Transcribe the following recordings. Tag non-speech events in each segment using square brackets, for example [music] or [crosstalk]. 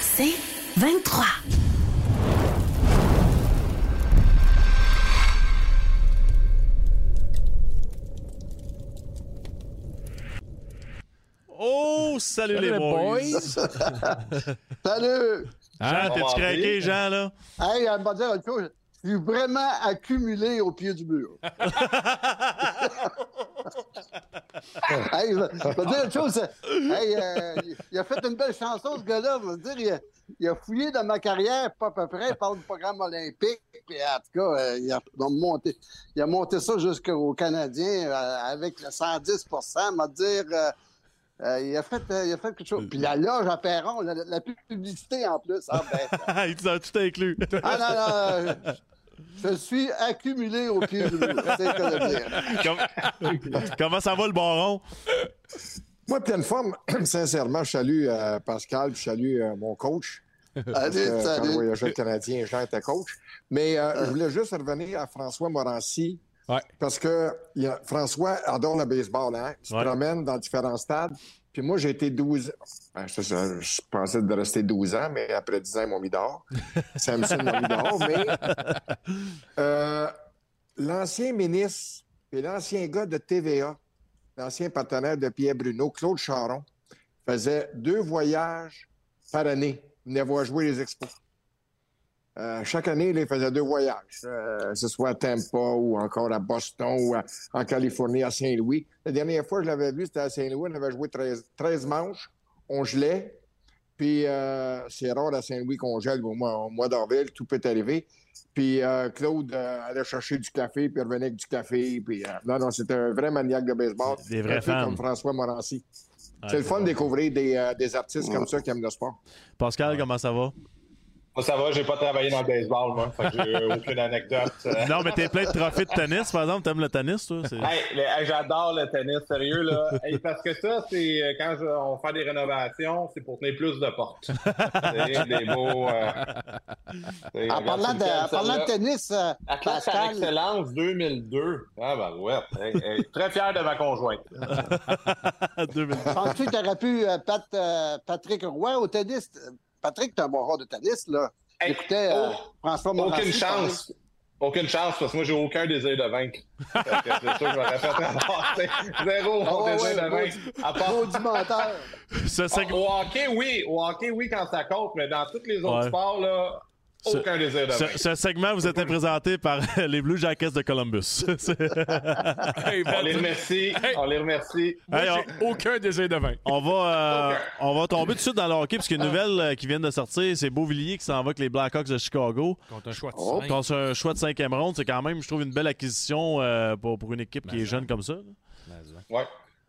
C'est 23. Oh, salut, les boys! [laughs] Salut! Jean, t'es-tu craqué, Jean, là? Hey, elle m'a dit une chose. Je suis vraiment accumulé au pied du mur. [laughs] [laughs] hey, je vais je vais dire une chose. Hey, euh, il a fait une belle chanson, ce gars-là. Je veux dire, il a, il a fouillé dans ma carrière, pas à peu près. Il parle du programme olympique. Puis, en tout cas, euh, il, a monté, il a monté ça jusqu'aux Canadiens euh, avec le 110 m'a dire. euh, euh, il, a fait, euh, il a fait quelque chose. Puis la loge à Perron, la, la publicité en plus. Ah, ben, [laughs] il t'a tout inclus. ah non, non. Euh, je suis accumulé au pied du mur. C'est ce que je veux dire. Comme- Comment ça va, le baron? Moi, pleine forme, [clears throat] sincèrement, je salue euh, Pascal, je salue euh, mon coach. Parce Allez, que quand salut. voyageais le Canadien, Jean était coach. Mais euh, je voulais juste revenir à François Morancy. Ouais. Parce que il y a- François adore le baseball, hein? Il se Ouais. promène dans différents stades. Puis moi, j'ai été 12 ben, ça, ça, je pensais de rester 12 ans, mais après 10 ans, ils m'ont mis dehors. [laughs] Samson m'a mis dehors. Mais euh, l'ancien ministre et l'ancien gars de TVA, l'ancien partenaire de Pierre Bruno, Claude Charon, faisait deux voyages par année. Il venait voir jouer les expos. Euh, chaque année, là, il faisait deux voyages, euh, que ce soit à Tampa ou encore à Boston ou à- en Californie, à Saint-Louis. La dernière fois que je l'avais vu, c'était à Saint-Louis. On avait joué 13, 13 manches. On gelait. Puis euh, c'est rare à Saint-Louis qu'on gèle au mois, au mois d'avril. Tout peut arriver. Puis euh, Claude euh, allait chercher du café, puis revenait avec du café. Puis, euh, non, non, c'était un vrai maniaque de baseball. Des vrais Un peu fans. comme François Morancy. Ouais, c'est le fun de découvrir des, euh, des artistes comme ça qui aiment le sport. Pascal, comment ça va? Moi, ça va, j'ai pas travaillé dans le baseball, moi. Fait que j'ai [laughs] aucune anecdote. Euh, Non, mais t'es plein de trophées de tennis, par exemple. T'aimes le tennis, toi? Hey, hey, j'adore le tennis, sérieux, là. Hey, parce que ça, c'est euh, quand je- on fait des rénovations, c'est pour tenir plus de portes. [laughs] C'est des beaux. euh, En parlant de, lequel, en parlant de tennis, euh, Atlas par Pascal, excellence 2002. Ah, ben ouais. Hey, hey, très fier de ma conjointe. [laughs] 2000. penses-tu que tu aurais pu euh, Pat, euh, Patrick Roy au tennis? Patrick, t'es un bon joueur de tennis, là. Hey, J'écoutais euh, oh, François Morancy Aucune chance. Aucune chance, parce que moi, j'ai aucun désir de vaincre. [laughs] C'est sûr que je m'aurais fait ramasser. Zéro mon ouais, désir ouais, de vaincre. À part. Maudit menteur. [laughs] Ah, Au hockey, oui. Au hockey, oui, quand ça compte, mais dans tous les autres Ouais. sports, là, Ce- aucun désir de Ce, ce segment vous êtes présenté par [laughs] les Blue Jackets de Columbus. [laughs] On les remercie. On les remercie. Hey, on, J'ai aucun désir de vaincre. on va, euh, on va tomber tout de suite dans le hockey, parce qu'il y a une nouvelle euh, qui vient de sortir. C'est Beauvillier qui s'en va avec les Blackhawks de Chicago. Contre un choix de Oh. Contre un choix de cinquième ronde, c'est quand même, je trouve, une belle acquisition euh, pour, pour une équipe qui est jeune comme ça. Ouais.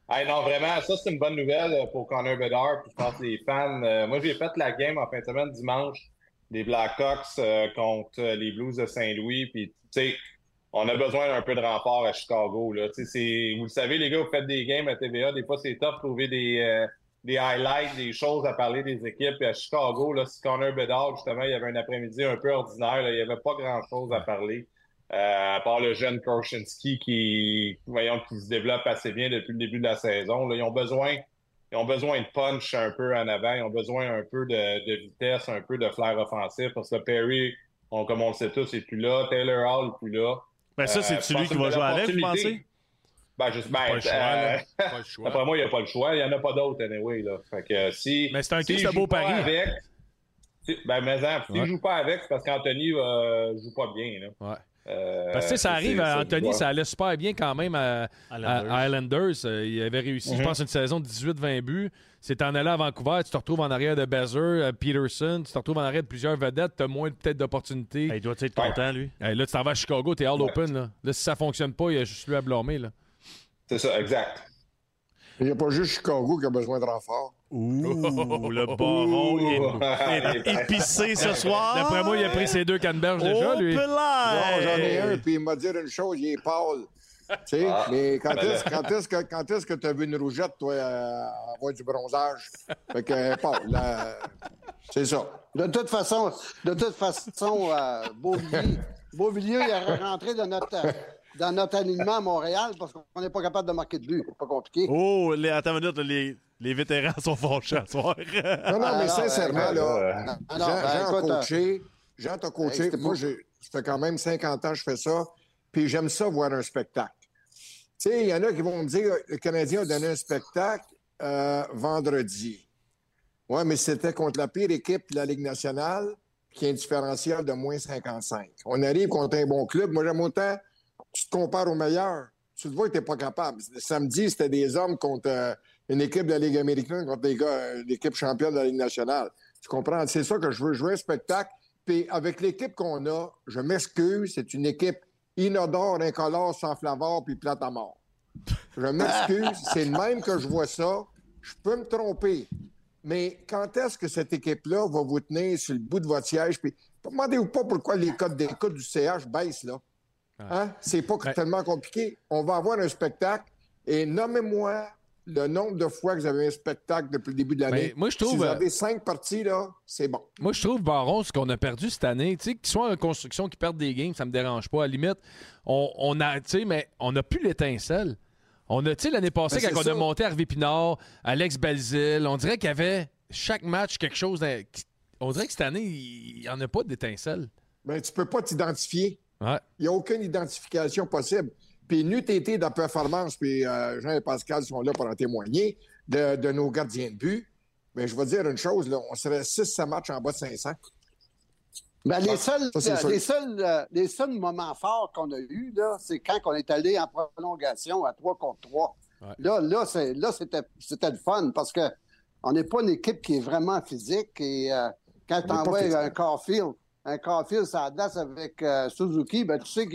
Hey, non, vraiment, ça, c'est une bonne nouvelle pour Connor Bedard. Puis je pense que les fans. euh, moi, j'ai fait la game en fin de semaine dimanche des Blackhawks euh, contre euh, les Blues de Saint-Louis. Puis, tu sais, on a besoin d'un peu de renfort à Chicago. Là. Tu sais, c'est- Vous le savez, les gars, vous faites des games à TVA. Des fois, c'est tough de trouver des, euh, des highlights, des choses à parler des équipes. Puis à Chicago, là, si Connor Bedard, justement, il y avait un après-midi un peu ordinaire. là, il n'y avait pas grand-chose à parler. Euh, à part le jeune Korchinski qui, voyons, qui se développe assez bien depuis le début de la saison. Là, ils ont besoin, ils ont besoin de punch un peu en avant. Ils ont besoin un peu de, de vitesse, un peu de flair offensif parce que Perry, on, comme on le sait tous, est plus là. Taylor Hall est plus là. Ben, ça, Euh, c'est je pense lui qui va jouer avec, vous pensez? Ben, juste, ben, Pas le choix, euh, là. Pas le choix. D'après moi, il n'y a pas le choix. Il n'y en a pas d'autres, anyway. Là. Fait que, euh, si, Mais c'est un joue beau pas pari. Avec, si- ben, mais en, s'il Ouais. joue pas avec, c'est parce qu'Anthony euh, joue pas bien. Là. Ouais. Euh, Parce que tu ça arrive à Anthony, ça allait super bien quand même à, à- Islanders. à Islanders. Euh, Il avait réussi, je Mhm. pense, une saison de 18-20 buts. C'est en allant à Vancouver, tu te retrouves en arrière de Bezer, euh, Peterson, tu te retrouves en arrière de plusieurs vedettes, tu as moins peut-être d'opportunités. Il doit être content, lui? Hey, là, tu t'en vas à Chicago, t'es all Ouais. open. Là. là, si ça fonctionne pas, il y a juste lui à blâmer. Là. C'est ça, exact. Il n'y a pas juste Chicago qui a besoin de renfort. Ouh, le baron est, [laughs] est épicé ce soir. D'après moi, il a pris ses deux canneberges déjà, Oh, lui. Non, j'en ai un, puis il m'a dit une chose, il est pâle. Tu sais, Ah. mais quand Ben est-ce quand est-ce que quand est-ce que tu as vu une rougette, toi, euh, avoir du bronzage? Fait que est là. C'est ça. De toute façon, de toute façon, euh, Beauvillier, Beauvillier, il est rentré dans notre, euh, dans notre alignement à Montréal parce qu'on n'est pas capable de marquer de but. C'est pas compliqué. Oh, les, attends une minute, les, Les vétérans sont fâchés à soir. Non, non, Ah, mais non, sincèrement, ben, là, non, Jean, non, ben, Jean écoute, coaché. Jean t'a coaché. Moi, ça fait quand même 50 ans que je fais ça. Puis j'aime ça, voir un spectacle. Tu sais, il y en a qui vont me dire le Canadien a donné un spectacle euh, vendredi. Oui, mais c'était contre la pire équipe de la Ligue nationale, qui a un différentiel de moins 55. On arrive contre un bon club. Moi, j'aime autant, tu te compares aux meilleurs. Tu te vois que tu n'es pas capable. Samedi, c'était des hommes contre euh, une équipe de la Ligue américaine, contre des gars, euh, l'équipe championne de la Ligue nationale. Tu comprends? C'est ça que je veux jouer un spectacle. Puis avec l'équipe qu'on a, je m'excuse, c'est une équipe inodore, incolore, sans flavor, puis plate à mort. Je m'excuse, [laughs] c'est le même que je vois ça. Je peux me tromper. Mais quand est-ce que cette équipe-là va vous tenir sur le bout de votre siège? Puis demandez-vous pas pourquoi les codes d'écoute du CH baissent, là. Hein? C'est pas Ben- tellement compliqué. On va avoir un spectacle et nommez-moi le nombre de fois que vous avez un spectacle depuis le début de l'année. Ben, moi, je trouve, Si vous euh, avez cinq parties, là, c'est bon. Moi, je trouve, Baron, ce qu'on a perdu cette année, tu sais, qu'ils soient en construction, qu'ils perdent des games, ça me dérange pas. À la limite, on, on a, tu sais, mais on n'a plus l'étincelle. On a, tu sais, l'année passée, Ben, quand on a monté Hervé Pinard, Alex Belzil, on dirait qu'il y avait chaque match quelque chose. On dirait que cette année, il n'y en a pas d'étincelle. Mais tu peux pas t'identifier. Ouais. Il n'y a aucune identification possible. Puis n'eût été de la performance, puis euh, Jean et Pascal sont là pour en témoigner, de, de nos gardiens de but. Mais je vais dire une chose, là, on serait 6-7 matchs en bas de 500. Ben, les, seuls, ça, c'est euh, les, seuls, euh, les seuls moments forts qu'on a eus, là, c'est quand on est allé en prolongation à 3 contre 3. Ouais. Là, là, c'est- là, c'était, c'était le fun parce que on n'est pas une équipe qui est vraiment physique. Et euh, quand tu envoies un Carfield, un Carfield, ça glace avec euh, Suzuki, ben, tu sais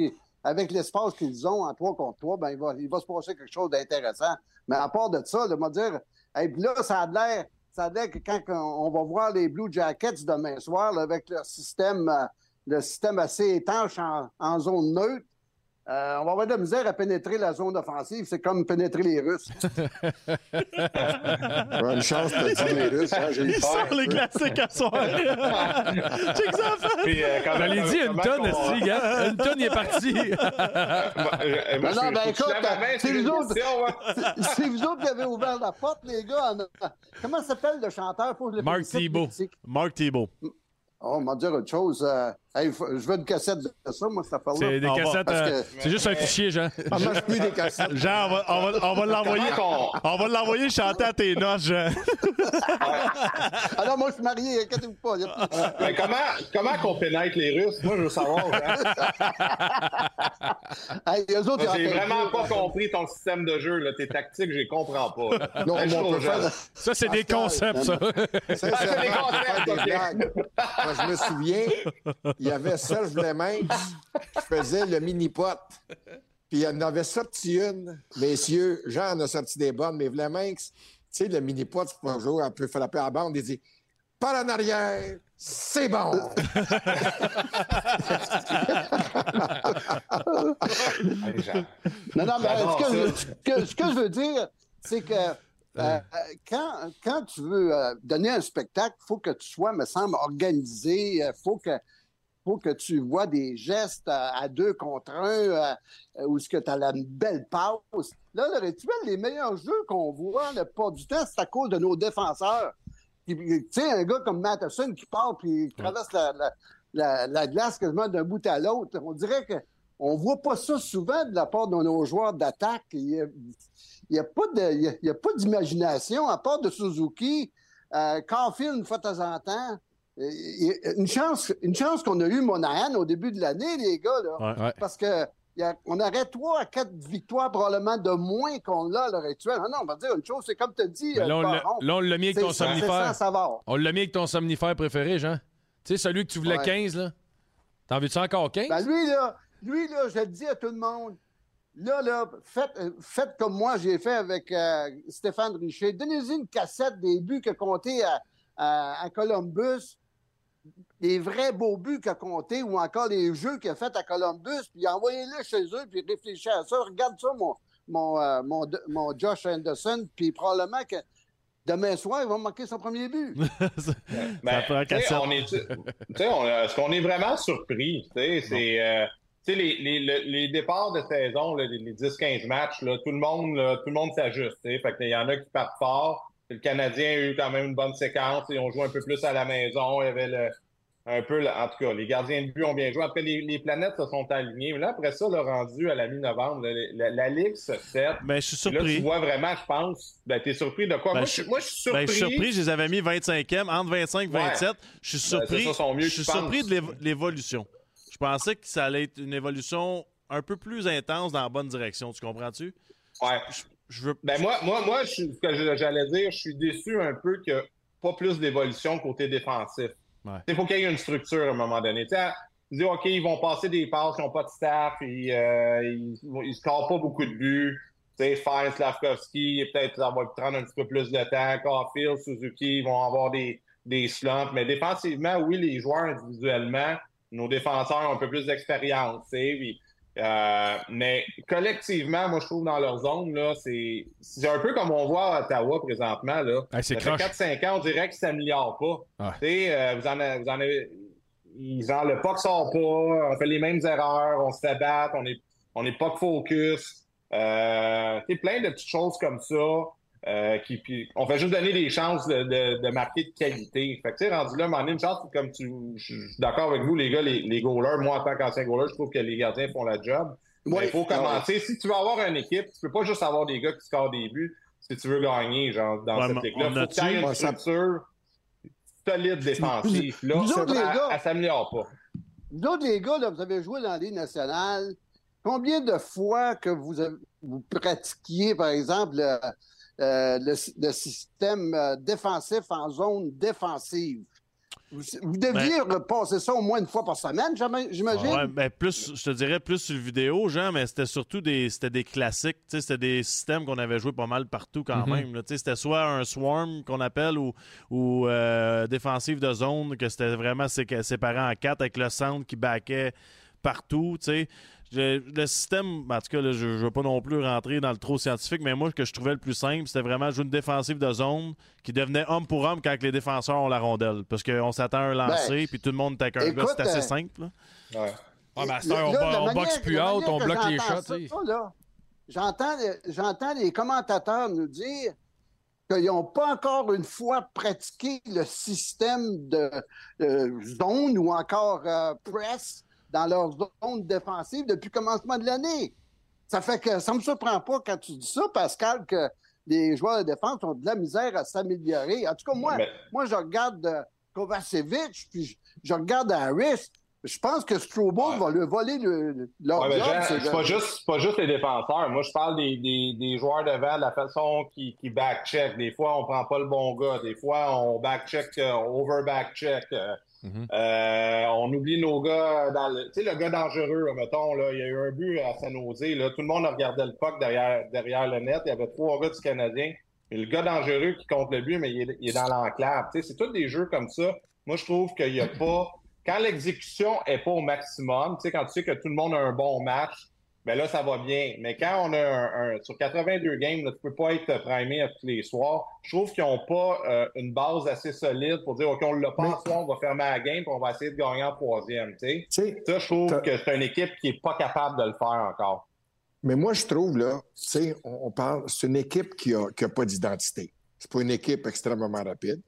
qu'avec l'espace qu'ils ont en 3 contre 3, ben, il, va, il va se passer quelque chose d'intéressant. Mais à part de ça, de me dire, là, ça a l'air, ça a l'air que quand on va voir les Blue Jackets demain soir, avec leur système, euh, le système assez étanche en zone neutre, euh, on va avoir de la misère à pénétrer la zone offensive. C'est comme pénétrer les Russes. [laughs] Une chance de dire les Russes. hein, j'ai peur. les classiques à soir. [laughs] Check ça, en fait. Puis, euh, quand dit, une tonne, esti, gars. [laughs] Une tonne, il est parti. Moi, euh, Non, ben, écoute, sur nous une autres. C'est vous autres qui avez ouvert la porte, les gars. en- Comment s'appelle le chanteur? Faut que je le Mark Thibault. Mark Thibault. Oh, on va dire autre chose. euh, hey, je veux une cassette de ça, moi, cette affaire-là. C'est des va- cassettes. parce euh, que- C'est juste un fichier, Jean. On mange plus des cassettes. Jean, on va, on va, on va l'envoyer. On va l'envoyer chanter à tes noces, Jean. Ah non, moi, je suis marié, inquiétez-vous pas. Mais comment, comment qu'on pénètre les Russes? Moi, je veux savoir. Hein? [laughs] Hey, eux autres, Moi, ils J'ai vraiment pas compris ton système de jeu. Là. Tes tactiques, je les comprends pas. là. Non, faire, Ça, c'est des concepts, ça. Ah, c'est des faire des concepts. Moi, je me souviens, il y avait Serge Vleminx qui faisait le mini-pot. Puis il en avait sorti une. Messieurs, Jean en a sorti des bonnes, mais Vleminx, tu sais, le mini-pot, c'est pas un jour, elle peut frapper à la bande. Il dit Par en arrière, c'est bon. [laughs] Non, non, mais J'adore ce que, je, ça. ce que- ce que je veux dire, c'est que euh, euh, quand, quand tu veux euh, donner un spectacle, il faut que tu sois, me semble, organisé. Il faut que, faut que tu vois des gestes à, à deux contre un, euh, où ce que tu as la belle passe. Là, le rituel, les meilleurs jeux qu'on voit, le pas du temps, c'est à cause de nos défenseurs. Tu sais, un gars comme Matheson qui part puis traverse la, la, la, la glace quasiment d'un bout à l'autre, on dirait que on voit pas ça souvent de la part de nos joueurs d'attaque. Il y a, pas de, y a- il y a pas d'imagination à part de Suzuki, euh, Caulfield une fois de temps en temps. Euh, Une chance, une chance qu'on a eu Monahan au début de l'année, les gars, là, Ouais. Ouais. parce que il y a- on aurait trois à quatre victoires probablement de moins qu'on l'a à l'heure actuelle. Ah non, on va dire une chose, c'est comme tu as dit, Mais euh, Là, on l'a- Baron, là, on l'a mis avec ton somnifère. savoir. On l'a mis avec ton somnifère préféré, Jean. Tu sais, celui que tu voulais Ouais. 15, là. T'en veux-tu encore 15? Ben lui, là, lui, là, je le dis à tout le monde, là, là, faites, euh, faites comme moi, j'ai fait avec euh, Stéphane Richer. Donnez-y une cassette des buts qu'il a compté à, à- à Columbus, des vrais beaux buts qu'il a comptés, ou encore les jeux qu'il a fait à Columbus, puis envoyez-les chez eux, puis réfléchissez à ça. Regarde ça, mon, mon, euh, mon, mon Josh Anderson, puis probablement que demain soir, il va marquer son premier but. [laughs] Ben, on est, on- est-ce qu'on est vraiment surpris? Tu sais, c'est, euh, tu sais, les, les, le- les départs de saison, là, les, les 10-15 matchs, là, tout le monde, là, tout le monde s'ajuste. Fait qu'il y en a qui partent fort, le Canadien a eu quand même une bonne séquence. Ils ont joué un peu plus à la maison. Il y avait le, un peu, en tout cas, les gardiens de but ont bien joué. Après, les, planètes se sont alignées. Mais là, après ça, le rendu à la mi-novembre, la, Ligue se. Mais je suis surpris. Là, tu vois vraiment, je pense. Ben, t'es surpris de quoi? Ben, moi, je, moi, je suis surpris. Ben, je suis surpris. Je les avais mis 25e, entre 25 et 27. Je suis surpris. je suis surpris de l'évolution. Je pensais que ça allait être une évolution un peu plus intense dans la bonne direction. Tu comprends-tu? Ouais. Je, veux... Ben, moi, moi, moi ce que j'allais dire, je suis déçu un peu que pas plus d'évolution côté défensif. Il faut qu'il y ait une structure à un moment donné. Tu dis, OK, ils vont passer des passes, ils n'ont pas de staff, euh, ils ne scorent pas beaucoup de buts. Tu sais, Fine, Slavkovski, peut-être ça va prendre un petit peu plus de temps. Caulfield, Suzuki, ils vont avoir des, des slumps. Mais défensivement, oui, les joueurs individuellement, nos défenseurs ont un peu plus d'expérience. Euh, mais collectivement, moi, je trouve dans leur zone, là, c'est, c'est un peu comme on voit à Ottawa présentement. Là. c'est ça fait 4-5 ans, on dirait que ça ne s'améliore pas. Euh, vous, en avez, vous en avez. Ils ont, le puck sort pas, on fait les mêmes erreurs, on se fait battre, on est, on est pas focus. Euh, plein de petites choses comme ça. Euh, qui, puis on fait juste donner des chances de, de, de marquer de qualité. Fait que, tu sais, rendu là, à une chance, comme tu. Je suis d'accord avec vous, les gars, les, les goalers. Moi, en tant qu'ancien goaler, je trouve que les gardiens font la job. il faut commencer. Si tu veux avoir une équipe, tu peux pas juste avoir des gars qui scorent des buts si tu veux gagner, genre, dans cette équipe-là. Faut que une structure solide défensive. Là, ça, elle, elle s'améliore pas. Vous autres, les gars, là, vous avez joué dans la Ligue nationale. Combien de fois que vous, avez, vous pratiquiez, par exemple, euh, le, système euh, défensif en zone défensive. Vous, deviez ben, repasser ça au moins une fois par semaine, j'imagine? Ouais, ben plus, je te dirais plus sur le vidéo, Jean, mais c'était surtout des, c'était des classiques. C'était des systèmes qu'on avait joué pas mal partout quand mm-hmm. même. C'était soit un swarm qu'on appelle ou, ou euh, défensive de zone, que c'était vraiment séparé en quatre avec le centre qui baquait partout. sais le système, en tout cas, je ne veux pas non plus rentrer dans le trop scientifique, mais moi, ce que je trouvais le plus simple, c'était vraiment jouer une défensive de zone qui devenait homme pour homme quand les défenseurs ont la rondelle. Parce qu'on s'attend à un lancer, ben, puis tout le monde est un gars. C'est assez euh, simple. Ouais. Ouais, on, boxe plus haut, on bloque les shots. J'entends les commentateurs nous dire qu'ils n'ont pas encore une fois pratiqué le système de, zone ou encore euh, press dans leur zone défensive depuis le commencement de l'année. Ça fait que ça me surprend pas quand tu dis ça, Pascal, que les joueurs de défense ont de la misère à s'améliorer. En tout cas, moi, moi je regarde euh, Kovacevic, puis je, regarde Harris. Je pense que Strobo va le voler le, leur ouais, C'est pas, juste, pas juste les défenseurs. Moi, je parle des, des, des joueurs devant, de la façon qui, qui back-check. Des fois, on prend pas le bon gars. Des fois, on back-check, euh, over-back-check. Mhm. Euh, on oublie nos gars dans le. Tu sais, le gars dangereux, mettons, là, il y a eu un but à San Jose, là, tout le monde regardait le puck derrière, derrière le net. Il y avait trois gars du Canadien. Le gars dangereux qui compte le but, mais il est, dans l'enclave. C'est tous des jeux comme ça. Moi, je trouve qu'il n'y a pas. Quand l'exécution n'est pas au maximum, quand tu sais que tout le monde a un bon match, ben là, ça va bien. Mais quand on a un, sur 82 games, là, tu peux pas être primé à tous les soirs. Je trouve qu'ils n'ont pas euh, une base assez solide pour dire, OK, on l'a pas soir, on va fermer la game, puis on va essayer de gagner en troisième. Tu sais, ça, je trouve que c'est une équipe qui est pas capable de le faire encore. Mais moi, je trouve, là, tu sais, on, parle, c'est une équipe qui a, qui a pas d'identité. C'est pas une équipe extrêmement rapide.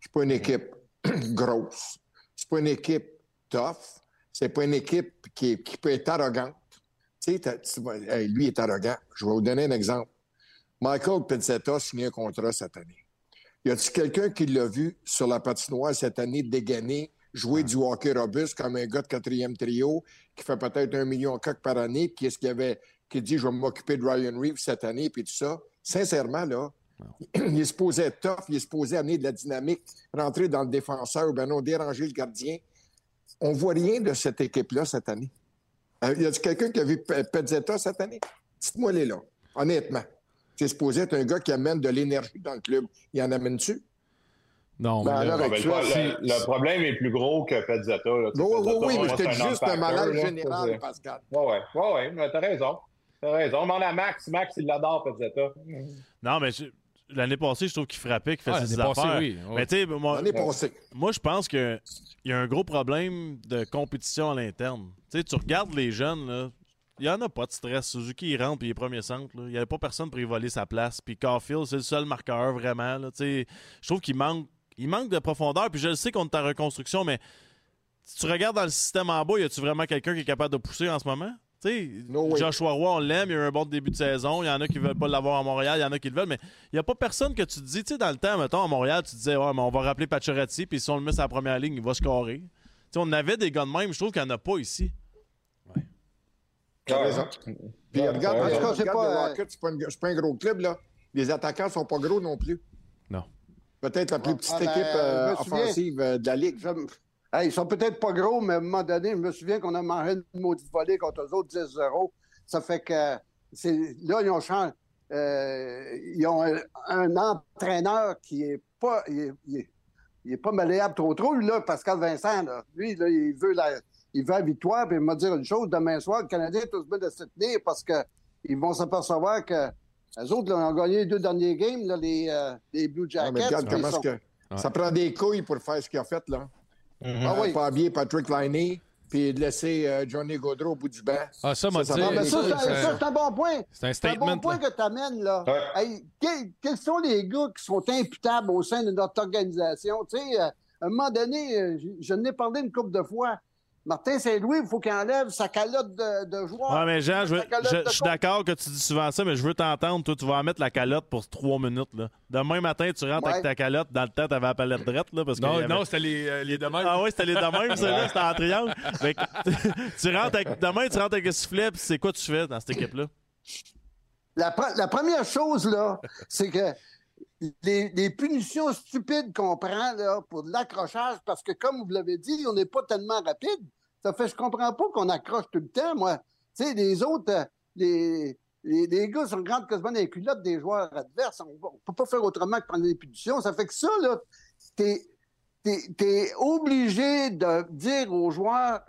C'est pas une équipe [clears throat] grosse. C'est pas une équipe tough. C'est pas une équipe qui, qui peut être arrogante tu sais, lui est arrogant. Je vais vous donner un exemple. Michael Pizzetta a signé un contrat cette année. Y a-t-il quelqu'un qui l'a vu sur la patinoire cette année dégainer, jouer du hockey robuste comme un gars de quatrième trio qui fait peut-être un million de par année, puis est-ce qu'il avait qui dit je vais m'occuper de Ryan Reeves cette année, puis tout ça? Sincèrement, là, [clears throat] il est supposé être tough, il est supposé amener de la dynamique, rentrer dans le défenseur, ou bien non, déranger le gardien. On voit rien de cette équipe-là cette année. Euh, y a quelqu'un qui a vu Pezzetta cette année? Dites-moi les là, honnêtement. C'est supposé être un gars qui amène de l'énergie dans le club. Il en amène-tu? Non, ben, mais le, problème est plus gros que Pezzetta. oui, oui, oui, mais c'était juste un malade général, Pascal. Oui, oui, oui, ouais, mais t'as raison. T'as raison. On demande à Max. Max, il l'adore, Pezzetta. Non, mais l'année passée, je trouve qu'il frappait, qu'il faisait ses affaires. Oui, Mais tu sais, moi, moi, je pense qu'il y a un gros problème de compétition à l'interne. Tu sais, tu regardes les jeunes, là, Il n'y en a pas de stress. Suzuki, il rentre puis il est premier centre. Il n'y avait pas personne pour y voler sa place. Puis Caulfield, c'est le seul marqueur, vraiment. là. Je trouve qu'il manque, il manque de profondeur. Puis je le sais qu'on est en reconstruction, mais si tu regardes dans le système en bas, y a-tu vraiment quelqu'un qui est capable de pousser en ce moment? No. Joshua Roy, on l'aime, il a eu un bon début de saison. Il y en a qui veulent pas l'avoir à Montréal, il y en a qui le veulent, mais il n'y a pas personne que tu te dis, tu sais, dans le temps, mettons, à Montréal, tu te disais, ouais, mais on va rappeler Pacioretty, puis si on le met sur la première ligne, il va scorer. Tu sais, on avait des gars de même, je trouve qu'il n'y en a pas ici. T'as raison. Puis Ouais, regarde, t'as raison. regarde, C'est pas, le euh, Rocket, c'est pas, une- c'est pas un gros club, là. Les attaquants sont pas gros non plus. Non. Peut-être la plus Ah, petite ben, équipe euh, souviens. offensive euh, de la Ligue. Je me- Hey, ils sont peut-être pas gros, mais à un moment donné, je me souviens qu'on a mangé une maudite volée contre eux autres 10-0. Ça fait que c'est là, ils ont changé. euh, ils ont un, un entraîneur qui est pas. Il est, il est- il est pas malléable trop trop, là, Pascal Vincent. Là. Lui, là, il veut la, il veut la victoire, puis il m'a dit une chose, demain soir, le Canadien est tous bien de se tenir parce que ils vont s'apercevoir que les autres là, ont gagné les deux derniers games, là, les, euh, les Blue Ouais, Jackets. mais regarde comment sont- que. Ça prend des couilles pour faire ce qu'il a fait, là. Ah oui. Pas habiller Patrick Liney, puis de laisser euh, Johnny Gaudreau au bout du banc. Ah, ça, m'a Ça, dit. ça Ah, ça, C'est- un bon point. C'est un C'est un statement. bon point là. que tu amènes, là. Ouais. Hey, quels, quels sont les gars qui sont imputables au sein de notre organisation? Tu sais, euh, à un moment donné, euh, je, je n'ai parlé une couple de fois. Martin Saint-Louis, il faut qu'il enlève sa calotte de, de joueur. Ouais, mais Jean, je, veux- suis d'accord que tu dis souvent ça, mais je veux t'entendre. Toi, tu vas en mettre la calotte pour trois minutes. Là. Demain matin, tu rentres Ouais. avec ta calotte. Dans le temps, tu avais la palette drette. Là, parce Non, avait- non, c'était les, euh, les demandes. Ah oui, c'était les de même, celle-là, c'était en triangle. Fait que, [laughs] tu rentres avec, demain, tu rentres avec un sifflet, puis c'est quoi tu fais dans cette équipe-là? La, pre- la première chose, là, c'est que les, punitions stupides qu'on prend là, pour de l'accrochage, parce que comme vous l'avez dit, on n'est pas tellement rapide. Ça fait je comprends pas qu'on accroche tout le temps, moi. Tu sais, les autres, euh, les, les, les gars sont grands quasiment les culottes des joueurs adverses. On ne peut pas faire autrement que prendre des punitions. Ça fait que ça, là, t'es es, obligé de dire aux joueurs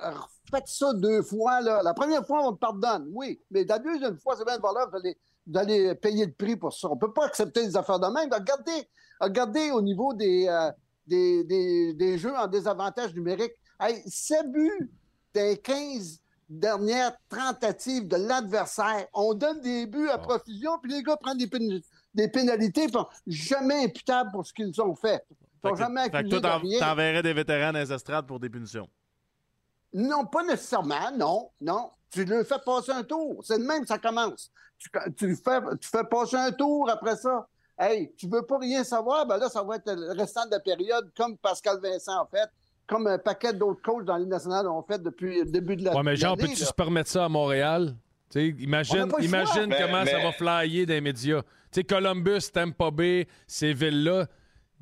faites ça deux fois. Là. La première fois, on te pardonne, oui. Mais la deuxième fois, c'est bien valeur, vous allez, allez payer le prix pour ça. On ne peut pas accepter des affaires de même. Regardez, regardez au niveau des, euh, des, des, des jeux en désavantage numérique. Hey, 7 buts des 15 dernières tentatives de l'adversaire. On donne des buts à profusion, puis les gars prennent des, pén- des pénalités, puis jamais imputables pour ce qu'ils ont fait. Ils sont jamais fait que accusés toi, de t'enverrais des vétérans dans les estrades pour des punitions. Non, pas nécessairement, non, non. Tu le fais passer un tour. C'est de même que ça commence. Tu, fais, tu fais passer un tour après ça. Hey, tu veux pas rien savoir? Ben là, ça va être le restant de la période, comme Pascal Vincent a fait, comme un paquet d'autres coachs dans l'Union nationale ont fait depuis le début de la Ouais, mais Jean, l'année, peux-tu se permettre ça à Montréal? Imagine choix. Mais- comment ça mais- va flyer dans les médias. Tu sais, Columbus, Tampa Bay, ces villes-là.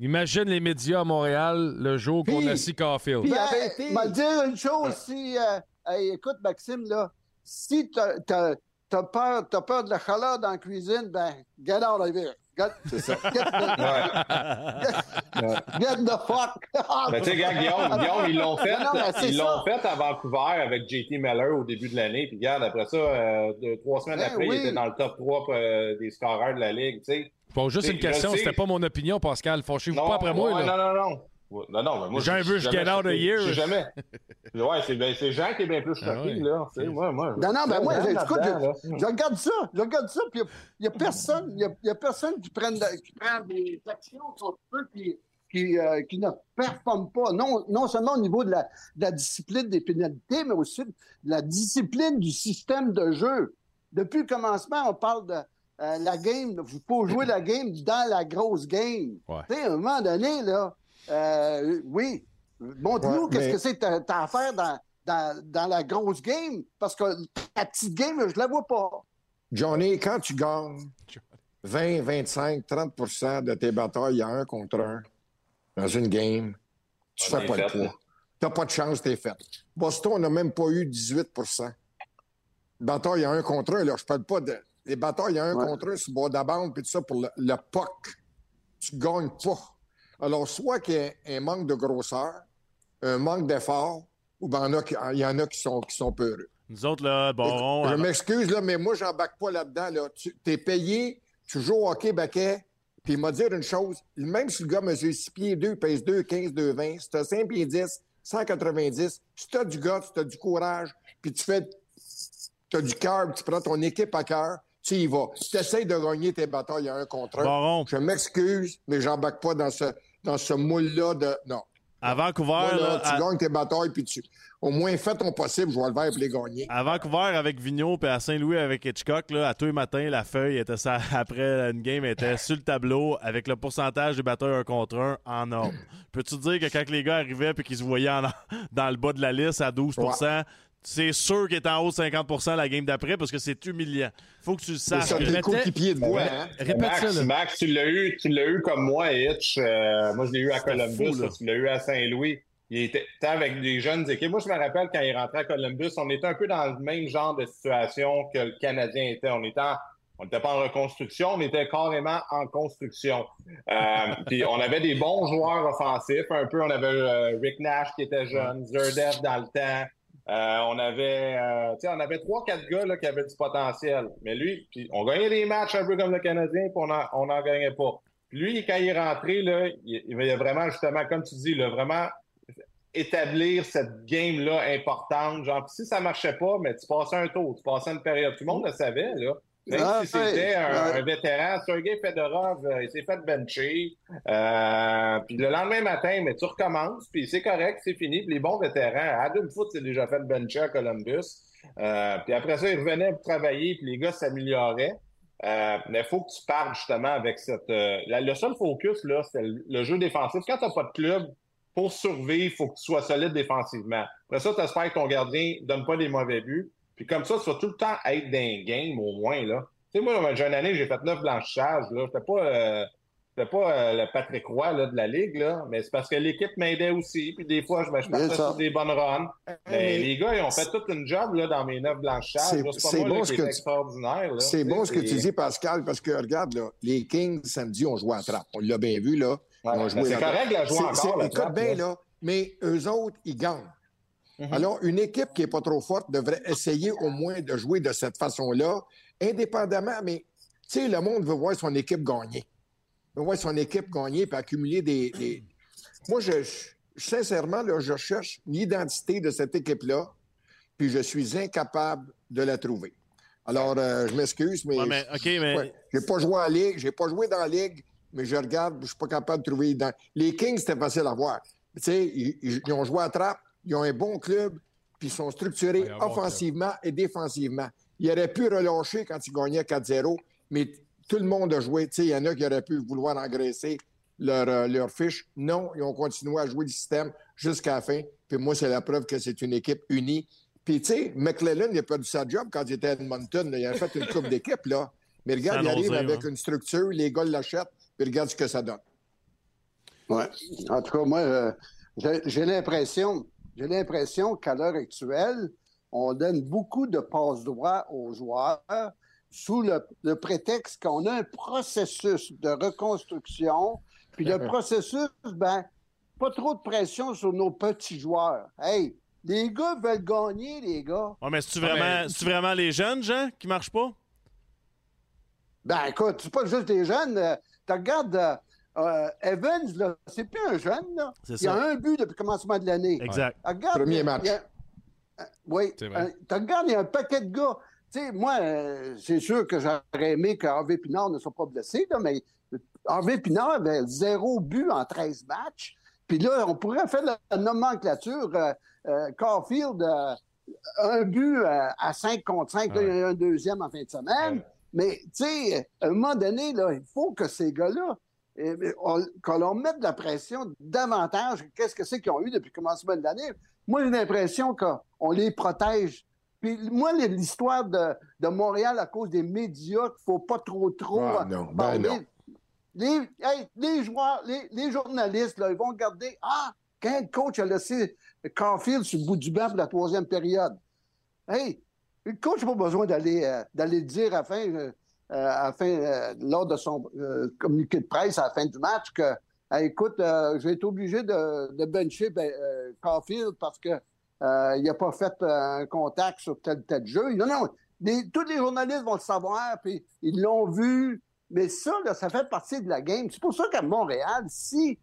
Imagine les médias à Montréal le jour qu'on Puis- a si Caulfield. Ben, été- m'a dire une chose, si... euh, hey, écoute, Maxime, là, si t'as t'as- peur, t'as peur de la chaleur dans la cuisine, ben, get out of here. Get, C'est ça. get the, Ouais. get the fuck. Ben, tu sais, regarde, Guillaume, Guillaume, ils l'ont fait, Non, non, ils l'ont fait à Vancouver avec JT Miller au début de l'année. Puis, regarde, après ça, euh, deux, trois semaines Ben après, oui. il était dans le top 3 euh, des scoreurs de la Ligue, tu sais. Bon, juste une question, c'était pas mon opinion, Pascal. Fâchez-vous pas après moi. ouais, là. Non, non, non. Non, non, mais moi, Jean je- veut je je jamais get out of choqué. here. Je suis jamais. Ouais, c'est ben, c'est Jean qui est bien plus Ah choqué, ouais. là. Moi, moi. Non, non, ben moi, écoute, je, regarde ça, je regarde ça, puis il n'y a, personne, il y a, il y a personne qui, prenne de- qui prend des actions eux qui, euh, qui ne performent pas, non, non seulement au niveau de la, de la discipline des pénalités, mais aussi de la discipline du système de jeu. Depuis le commencement, on parle de euh, la game, il faut jouer la game dans la grosse game. Ouais. Tu sais, à un moment donné, là, euh, oui, montre-nous Ouais, qu'est-ce mais- que c'est que t'as- t'as à faire dans, dans, dans la grosse game, parce que la petite game, je la vois pas. Johnny, quand tu gagnes 20, 25, 30% de tes batailles, il y a un contre un dans une game, tu On fais pas le poids. n'as pas de chance, t'es fait. Boston n'a même pas eu 18% Bataille, il y a un contre un. Là. Je parle pas de. Les batailles, il y a un Ouais. contre un sur le bord de la bande, puis tout ça pour le, le puck. Tu gagnes pas. Alors, soit qu'il y ait un manque de grosseur, un manque d'effort, ou ben, il y en a qui- a sont, qui sont peureux. Nous autres, là, Baron, Je m'excuse, là, mais moi, j'embarque pas là-dedans. Là. Tu es payé, tu joues au hockey baquet, puis il m'a dit une chose, même si le gars mesure 6 pieds 2, pèse 2, 15, 2, 20, si tu as 5 pieds 10, 190, si tu as du gars, tu as du courage, puis tu fais, tu as du cœur, tu prends ton équipe à cœur, tu y vas. Tu essaies de gagner tes batailles à un contre un. Baron. Je m'excuse, mais j'embarque pas dans ce, dans ce moule-là de. Non. À Vancouver, Moi, là, tu à- gagnes tes batailles, puis tu. Au moins, fais ton possible, je vais le faire pour les gagner. À Vancouver avec Vigneault puis à Saint-Louis avec Hitchcock, là, à tous les matins, la feuille était ça, [laughs] après une game était sur le tableau avec le pourcentage des batteurs un contre un en ordre. Peux-tu dire que quand les gars arrivaient puis qu'ils se voyaient en- [laughs] dans le bas de la liste à 12 c'est sûr qu'il est en haut de 50% la game d'après parce que c'est humiliant. Faut que tu le C'est saches. ça, que- tes coéquipiers de voix, hein? Répète Max, ça. Max, tu l'as eu, tu l'as eu comme moi, Hitch. Euh, moi, je l'ai eu à Columbus, fou, tu l'as eu à Saint-Louis. Il était était avec des jeunes équipes. Moi, je me rappelle quand il rentrait à Columbus, on était un peu dans le même genre de situation que le Canadien était. On était en- on n'était pas en reconstruction, on était carrément en construction. Euh, [laughs] puis on avait des bons joueurs offensifs. Un peu, on avait euh, Rick Nash qui était jeune, Zerdev dans le temps. Euh, on avait, euh, on avait trois, quatre gars là, qui avaient du potentiel. Mais lui, on gagnait des matchs un peu comme le Canadien, puis on n'en gagnait pas. Puis lui, quand il est rentré, là, il, il vraiment, justement, comme tu dis, vraiment établir cette game-là importante. Genre, si ça marchait pas, mais tu passais un tour, tu passais une période. Tout le monde le savait, là. Même Ah, si c'était un, Ouais. un vétéran, Sergei Fedorov, euh, il s'est fait bencher. Euh, puis le lendemain matin, mais tu recommences, puis c'est correct, c'est fini. Puis les bons vétérans, Adam Foote s'est déjà fait bencher à Columbus. Euh, puis après ça, il revenait pour travailler, puis les gars s'amélioraient. Euh, mais il faut que tu parles justement avec cette. la- le seul focus, là, c'est le, le jeu défensif. Quand tu n'as pas de club, pour survivre, il faut que tu sois solide défensivement. Après ça, tu espères que ton gardien ne donne pas des mauvais buts. Puis comme ça, tu vas tout le temps être dans un game, au moins. là. Tu sais, moi, dans ma jeune année, j'ai fait neuf blanchissages. Je n'étais pas, euh, j'étais pas euh, le Patrick Roy là, de la Ligue, là, mais c'est parce que l'équipe m'aidait aussi. Puis des fois, je me je partais sur des bonnes runs. Mais mais- les gars, ils ont fait toute une job là, dans mes neuf blanchissages. C'est- bon ce que extraordinaire. C'est bon ce que tu dis, Pascal, parce que regarde, là, les Kings, samedi, ont joué à trappe. On l'a bien vu, là. Ils Ouais, joué c'est correct la jouer encore. la trappe, bien, là, mais eux autres, ils gagnent. Mhm. Alors, une équipe qui n'est pas trop forte devrait essayer au moins de jouer de cette façon-là, indépendamment, mais tu sais, le monde veut voir son équipe gagner. veut voir son équipe gagner et accumuler des. des- [clears throat] Moi, je, je- sincèrement, là, je cherche l'identité de cette équipe-là, puis je suis incapable de la trouver. Alors, euh, je m'excuse, mais. Ouais, mais, OK, mais Ouais. J'ai pas joué en ligue, j'ai pas joué dans la ligue, mais je regarde, je suis pas capable de trouver. Dans... Les Kings, c'était facile à voir. Tu sais, ils, ils- ils ont joué à trappe, ils ont un bon club, puis ils sont structurés Ouais, offensivement et défensivement. Ils auraient pu relâcher quand ils gagnaient 4-0, mais tout le monde a joué. Tu sais, il y en a qui auraient pu vouloir engraisser leur, euh, leur fiche. Non, ils ont continué à jouer le système jusqu'à la fin. Puis moi, c'est la preuve que c'est une équipe unie. Puis, tu sais, McClellan, il a perdu sa job quand il était à Edmonton. là. Il a fait une coupe d'équipe, là. Mais regarde, il arrive avec une structure, les gars l'achètent, puis regarde ce que ça donne. Ouais. En tout cas, moi, euh, j'ai l'impression, j'ai l'impression qu'à l'heure actuelle, on donne beaucoup de passe droit aux joueurs sous le, le prétexte qu'on a un processus de reconstruction. Puis le [laughs] processus, ben, pas trop de pression sur nos petits joueurs. Hey, les gars veulent gagner, les gars. Ouais, mais c'est-tu Ah, vraiment, mais- vraiment les jeunes, gens, qui marchent pas? Ben, écoute, c'est pas juste des jeunes. Euh, tu regardes euh, euh, Evans, là, c'est plus un jeune, là. C'est Il y a un but depuis le commencement de l'année. Exact. Ah, Regarde, Premier il y a- match. euh, oui. Tu regardes, il y a un paquet de gars. Tu sais, moi, euh, c'est sûr que j'aurais aimé que Harvey Pinard ne soit pas blessé, là, mais Harvey Pinard avait zéro but en 13 matchs. Puis là, on pourrait faire la nomenclature. Euh, euh, Caulfield, euh, un but euh, à 5 contre 5, là, il y a un deuxième en fin de semaine. Ouais. Mais, tu sais, à un moment donné, là, il faut que ces gars-là, mais on- qu'on leur mette de la pression davantage. Qu'est-ce que c'est qu'ils ont eu depuis le commencement de l'année? Moi, j'ai l'impression qu'on les protège. Puis moi, l'histoire de, de Montréal à cause des médias, qu'il ne faut pas trop, trop Ah, euh, ben non. Les, hey, les joueurs, les, les journalistes, là, ils vont regarder Ah, quand le coach a laissé Caulfield sur le bout du banc pour la troisième période? Hey, le coach n'a pas besoin d'aller euh, d'aller dire à la fin, euh, à la fin, euh, lors de son euh, communiqué de presse à la fin du match que écoute, euh, je vais être obligé de, de bencher ben, euh, Caulfield parce que euh, il n'a pas fait euh, un contact sur tel tel jeu. Non, non. tous les journalistes vont le savoir, puis ils l'ont vu. Mais ça, ça fait partie de la game. C'est pour ça qu'à Montréal, si,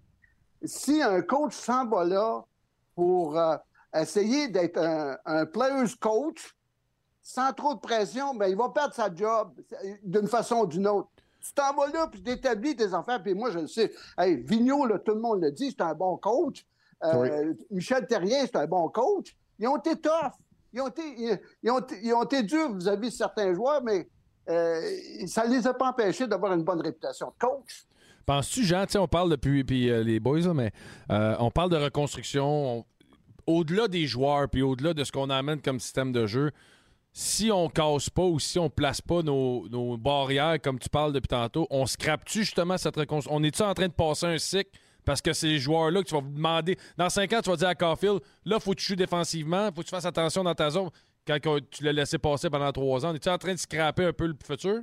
si un coach s'en va là pour euh, essayer d'être un, un player's coach, sans trop de pression, ben, il va perdre sa job d'une façon ou d'une autre. Tu t'en vas là, puis tu établis tes affaires, puis moi, je le sais. Hey, Vigneault, là, tout le monde le dit, c'est un bon coach. Euh, Michel Terrien, c'est un bon coach. Ils ont été tough. Ils ont été, ils, ont, ils ont été durs vis-à-vis de certains joueurs, mais euh, ça ne les a pas empêchés d'avoir une bonne réputation de coach. Penses-tu, Jean, on parle depuis puis, euh, les boys, mais on parle de reconstruction. Au-delà des joueurs, puis au-delà de ce qu'on amène comme système de jeu, si on casse pas ou si on place pas nos, barrières, comme tu parles depuis tantôt, on scrape-tu justement cette reconstruction? On est-tu en train de passer un cycle parce que ces joueurs-là que tu vas vous demander. Dans cinq ans, tu vas dire à Caulfield, là, faut que tu joues défensivement, faut que tu fasses attention dans ta zone. Quand tu l'as laissé passer pendant trois ans, es-tu en train de scraper un peu le futur?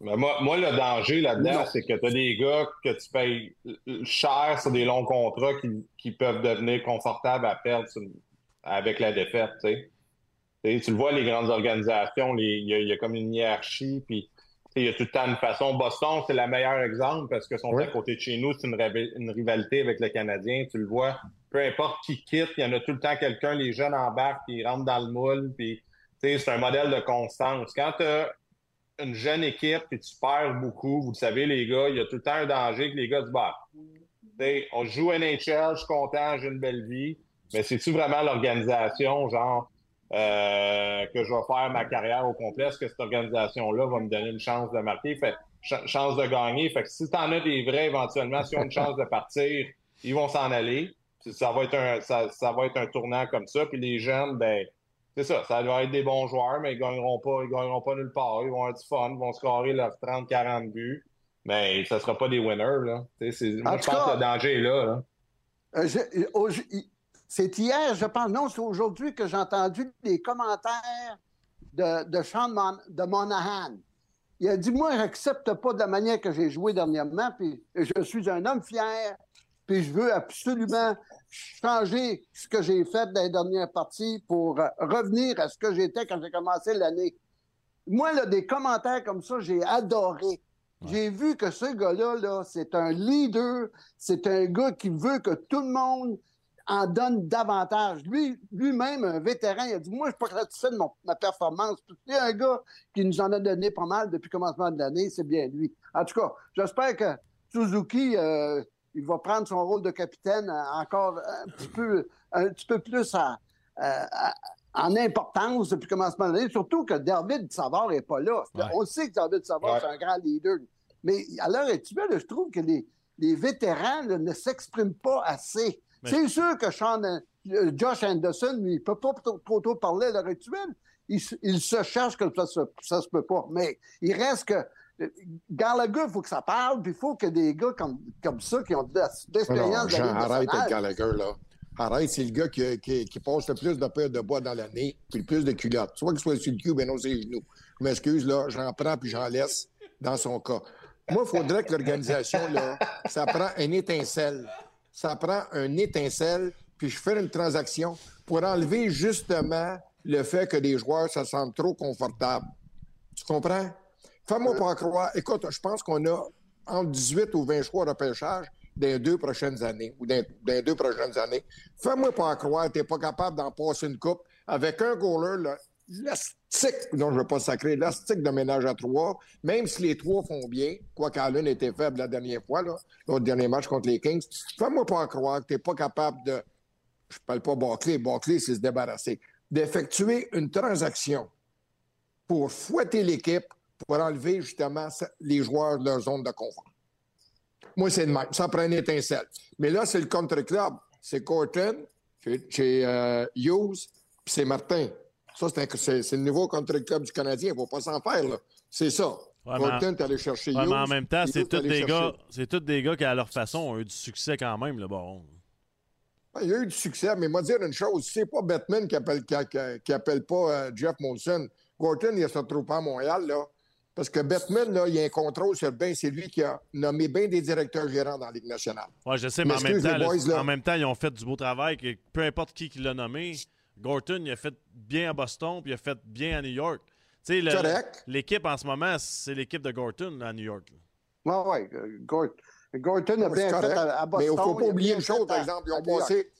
moi, moi, le danger là-dedans, c'est que tu as des gars que tu payes cher sur des longs contrats qui, peuvent devenir confortables à perdre avec la défaite. Tu le vois, les grandes organisations, il y, a comme une hiérarchie, puis il y a tout le temps une façon. Boston, c'est le meilleur exemple parce que sont à côté de chez nous, c'est une, rivalité avec le Canadien. Tu le vois, peu importe qui quitte, il y en a tout le temps quelqu'un, les jeunes embarquent, puis ils rentrent dans le moule, puis c'est un modèle de constance. Quand tu as une jeune équipe et tu perds beaucoup, vous le savez, les gars, il y a tout le temps un danger que les gars se battent. on joue NHL, je suis content, j'ai une belle vie, mais c'est-tu vraiment l'organisation, genre, euh, que je vais faire ma carrière au complet. Est-ce que cette organisation-là va me donner une chance de marquer? Fait, chance de gagner. Fait que si tu en as des vrais éventuellement, si ont une chance de partir, ils vont s'en aller. Ça va être un, ça, va être un tournant comme ça. Puis les jeunes, ben, c'est ça, ça doit être des bons joueurs, mais ils gagneront pas, ils gagneront pas nulle part. Ils vont avoir du fun, ils vont scorer leurs 30-40 buts. Mais ça sera pas des winners, là. moi, je pense que le danger est là. là. Euh, c'est hier, je pense, non, c'est aujourd'hui que j'ai entendu les commentaires de, de Sean de Monahan. Il a dit Moi, je n'accepte pas de la manière que j'ai joué dernièrement, puis je suis un homme fier, puis je veux absolument changer ce que j'ai fait dans les dernières parties pour revenir à ce que j'étais quand j'ai commencé l'année. Moi, là, des commentaires comme ça, j'ai adoré. J'ai vu que ce gars-là, -là, c'est un leader, c'est un gars qui veut que tout le monde en donne davantage. Lui, lui-même, un vétéran, il a dit Moi, je suis pas satisfait de ma performance. C'est un gars qui nous en a donné pas mal depuis le commencement de l'année, c'est bien lui. En tout cas, j'espère que Suzuki, euh, il va prendre son rôle de capitaine encore un petit peu, un petit peu plus en importance depuis le commencement de l'année, surtout que David Savard n'est pas là. On sait que David Savard, c'est un grand leader. Mais à l'heure actuelle, je trouve que les, les vétérans ne s'expriment pas assez. C'est sûr que euh, Josh Anderson, lui, il ne peut pas trop, tôt parler à l'heure actuelle. Il, se cherche que ça se, ça se peut pas. Mais il reste que euh, Gallagher, il faut que ça parle, puis il faut que des gars comme, comme ça, qui ont de l'expérience de Arrête avec Gallagher, là. Arrête, c'est le gars qui, qui, passe le plus de peur de bois dans l'année, puis le plus de culottes. Soit qu'il soit sur le cul, ben non, c'est les genoux. Je m'excuse, là, j'en prends puis j'en laisse dans son cas. Moi, il faudrait que l'organisation, là, ça prend une étincelle ça prend un étincelle, puis je fais une transaction pour enlever justement le fait que les joueurs se sentent trop confortables. Tu comprends? Fais-moi pas croire. Écoute, je pense qu'on a entre 18 ou 20 choix de repêchage dans les deux prochaines années ou dans, les deux prochaines années. Fais-moi pas croire que tu n'es pas capable d'en passer une coupe avec un goaler, là, l'élastique, non, je ne veux pas sacrer, l'élastique de ménage à trois, même si les trois font bien, quoi qu'Allen était faible la dernière fois, le dernier match contre les Kings, fais-moi pas croire que tu n'es pas capable de, je parle pas Barclay, Barclay, c'est se débarrasser, d'effectuer une transaction pour fouetter l'équipe, pour enlever justement les joueurs de leur zone de confort. Moi, c'est le même. Ça prend une étincelle. Mais là, c'est le contre-club. C'est Corton, chez, euh, Hughes, puis c'est Martin. Ça, c'est le nouveau contre-club du Canadien. Il ne faut pas s'en faire. C'est ça. Ouais, allé chercher ouais, mais en même temps, c'est tous des gars, c'est tous des gars qui, à leur façon, ont eu du succès quand même, le baron. Il y a eu du succès, mais moi dire une chose, c'est pas Batman qui appelle, qui, appelle pas euh, Jeff Molson. Gorton, il se retrouve pas à Montréal, là. Parce que Batman, là, il y a un contrôle sur bien. C'est lui qui a nommé bien des directeurs gérants dans la Ligue nationale. Oui, je sais, mais, en, même temps, en même temps, ils ont fait du beau travail. Que peu importe qui, qui l'a nommé, Gorton, il a fait bien à Boston, puis il a fait bien à New York. L'équipe en ce moment, c'est l'équipe de Gorton à New York. Oui, oui. Gorton a bien fait à, Boston. Mais il ne faut pas oublier une chose, par exemple. Ils ont passé,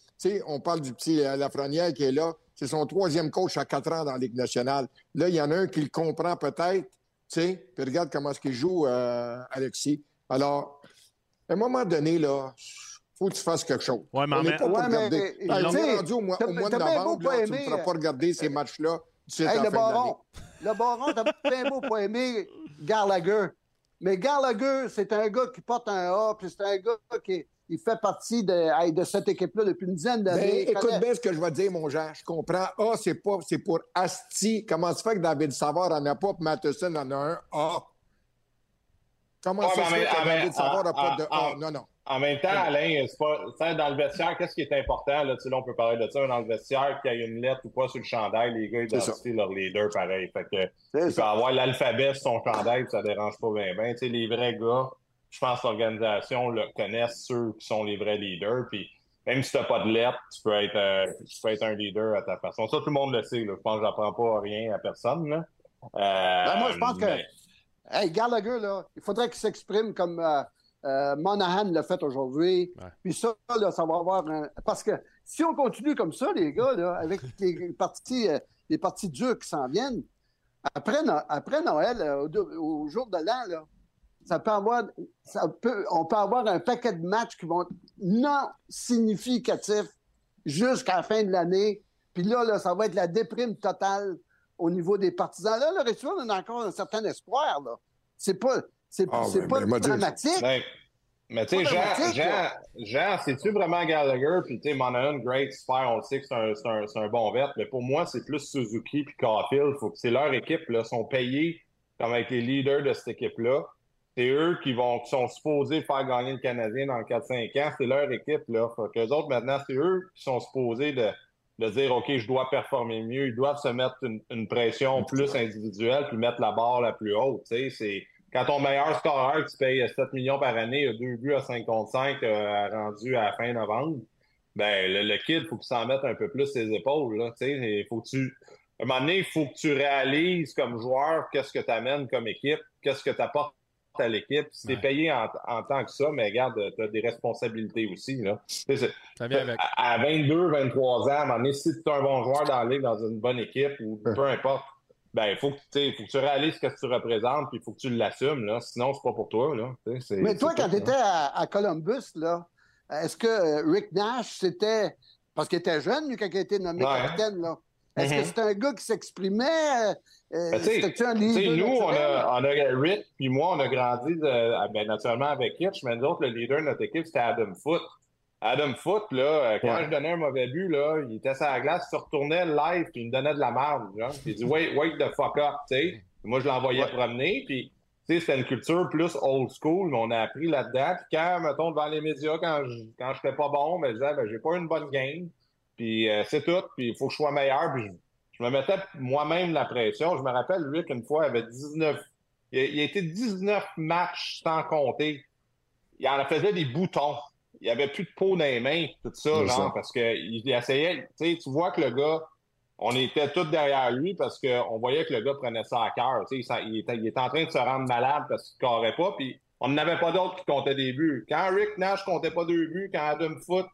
on parle du petit euh, Lafrenière qui est là. C'est son troisième coach à quatre ans dans la Ligue nationale. Là, il y en a un qui le comprend peut-être, tu sais, puis regarde comment est-ce qu'il joue, euh, Alexis. Alors, à un moment donné, là, faut que tu fasses quelque chose. Ouais, mais en On n'est même- pas Ouais, mais- regarder. mais- Ben, on t'sais, est rendu au mois, au t'as- mois de novembre, là, tu ne feras pas regarder ces matchs-là d'ici à Hey, la le baron, le baron, t'as [laughs] bien beau pas aimer Gallagher. Mais Gallagher, c'est un gars qui porte un A, puis c'est un gars qui il fait partie de, cette équipe-là depuis une dizaine Ben, d'années. Écoute connaît- bien ce que je vais te dire, mon Jean. Je comprends. A, c'est pas, c'est pour Asti. Comment se fait que David Savard en a pas, puis Matheson en a un A? Comment ça se fait que David Savard n'a pas de A? Non, non. En même temps, Alain, pas, dans le vestiaire, qu'est-ce qui est important? Là, on peut parler de ça dans le vestiaire, qu'il y ait une lettre ou pas sur le chandail, les gars identifient leur leader pareil. Fait que, il peut avoir l'alphabet sur son chandail, ça dérange pas bien. les vrais gars, je pense que l'organisation le connaissent ceux qui sont les vrais leaders. Puis même si tu n'as pas de lettre, tu peux, être, euh, tu peux être un leader à ta façon. Ça, tout le monde le sait. Là. Je pense que j'apprends pas rien à personne. Là. Euh, Ben, moi, je pense que- Hey, Gallagher, là, il faudrait qu'il s'exprime comme euh, euh, Monahan l'a fait aujourd'hui. Ouais. Puis ça, là, ça va avoir un. Parce que si on continue comme ça, les gars, là, avec [laughs] les parties, euh, les parties dures qui s'en viennent, après, No- après Noël, euh, au, jour de l'an, là, ça peut avoir, ça peut, on peut avoir un paquet de matchs qui vont être non significatifs jusqu'à la fin de l'année. Puis là, là, ça va être la déprime totale au niveau des partisans. Là, le rituel, on a encore un certain espoir. Là. C'est pas, c'est, Ah, c'est ben, pas ben, dramatique. Ben, mais tu sais, Jean, Jean. Jean c'est-tu vraiment Gallagher? Puis tu sais, Monahan, great, super, on le sait que c'est un, c'est un, c'est un bon vet, mais pour moi, c'est plus Suzuki puis Caulfield. Faut que c'est leur équipe, là, sont payés comme avec les leaders de cette équipe-là. C'est eux qui vont qui sont supposés faire gagner le Canadien dans 4-5 ans. C'est leur équipe, là. Fait que les autres, maintenant, c'est eux qui sont supposés de, de dire OK, je dois performer mieux. Ils doivent se mettre une, une pression plus individuelle puis mettre la barre la plus haute. Tu c'est quand ton meilleur scoreur qui se paye 7 millions par année, a deux buts à 5 contre 5 euh, rendu à fin novembre, ben le, le kid, faut qu'il s'en mette un peu plus ses épaules. Là, tu faut que tu. À un moment donné, il faut que tu réalises comme joueur qu'est-ce que tu amènes comme équipe, qu'est-ce que tu apportes à l'équipe. Si t'es Ouais. payé en, en tant que ça, mais regarde, tu as des responsabilités aussi. Là. Tu sais, c'est- Ça vient avec. à à 22, 23 ans, à un moment donné, si tu es un bon joueur dans la ligue, dans une bonne équipe ou peu importe, ben, il faut, que tu sais, faut que tu réalises ce que tu représentes puis il faut que tu l'assumes. Là. Sinon, c'est pas pour toi. Là. C'est- Mais toi, c'est quand tu étais à, à Columbus, là, est-ce que euh, Rick Nash, c'était. Parce qu'il était jeune, lui, quand il a été nommé Ouais. capitaine, là. Est-ce Mhm. que c'était un gars qui s'exprimait? euh, Ben, tu C'était-tu un leader nous, on a, on a Rick, puis moi, on a grandi de- ah, ben, naturellement avec Hitch, mais nous autres, le leader de notre équipe, c'était Adam Foote. Adam Foote, là, euh, quand Ouais. je donnais un mauvais but, là, il était sur la glace, il se retournait live, puis il me donnait de la merde. Il dit, wait, wait the fuck up, tu sais. Moi, je l'envoyais Ouais. promener, puis tu sais, c'était une culture plus old school, mais on a appris là-dedans. Puis quand, mettons, devant les médias, quand je quand j'étais pas bon, ben, je disais, ben, j'ai pas une bonne game, puis euh, c'est tout, puis il faut que je sois meilleur, puis je, je me mettais moi-même la pression. Je me rappelle, lui, qu'une fois, il avait 19... Il il a été 19 matchs sans compter. Il en faisait des boutons. Il n'y avait plus de peau dans les mains, tout ça, genre, ça. parce qu'il il essayait... Tu sais, tu vois que le gars, on était tous derrière lui parce qu'on voyait que le gars prenait ça à cœur. Il, était, il était en train de se rendre malade parce qu'il ne carrait pas, puis on n'avait pas d'autres qui comptaient des buts. Quand Rick Nash comptait pas deux buts, quand Adam Foote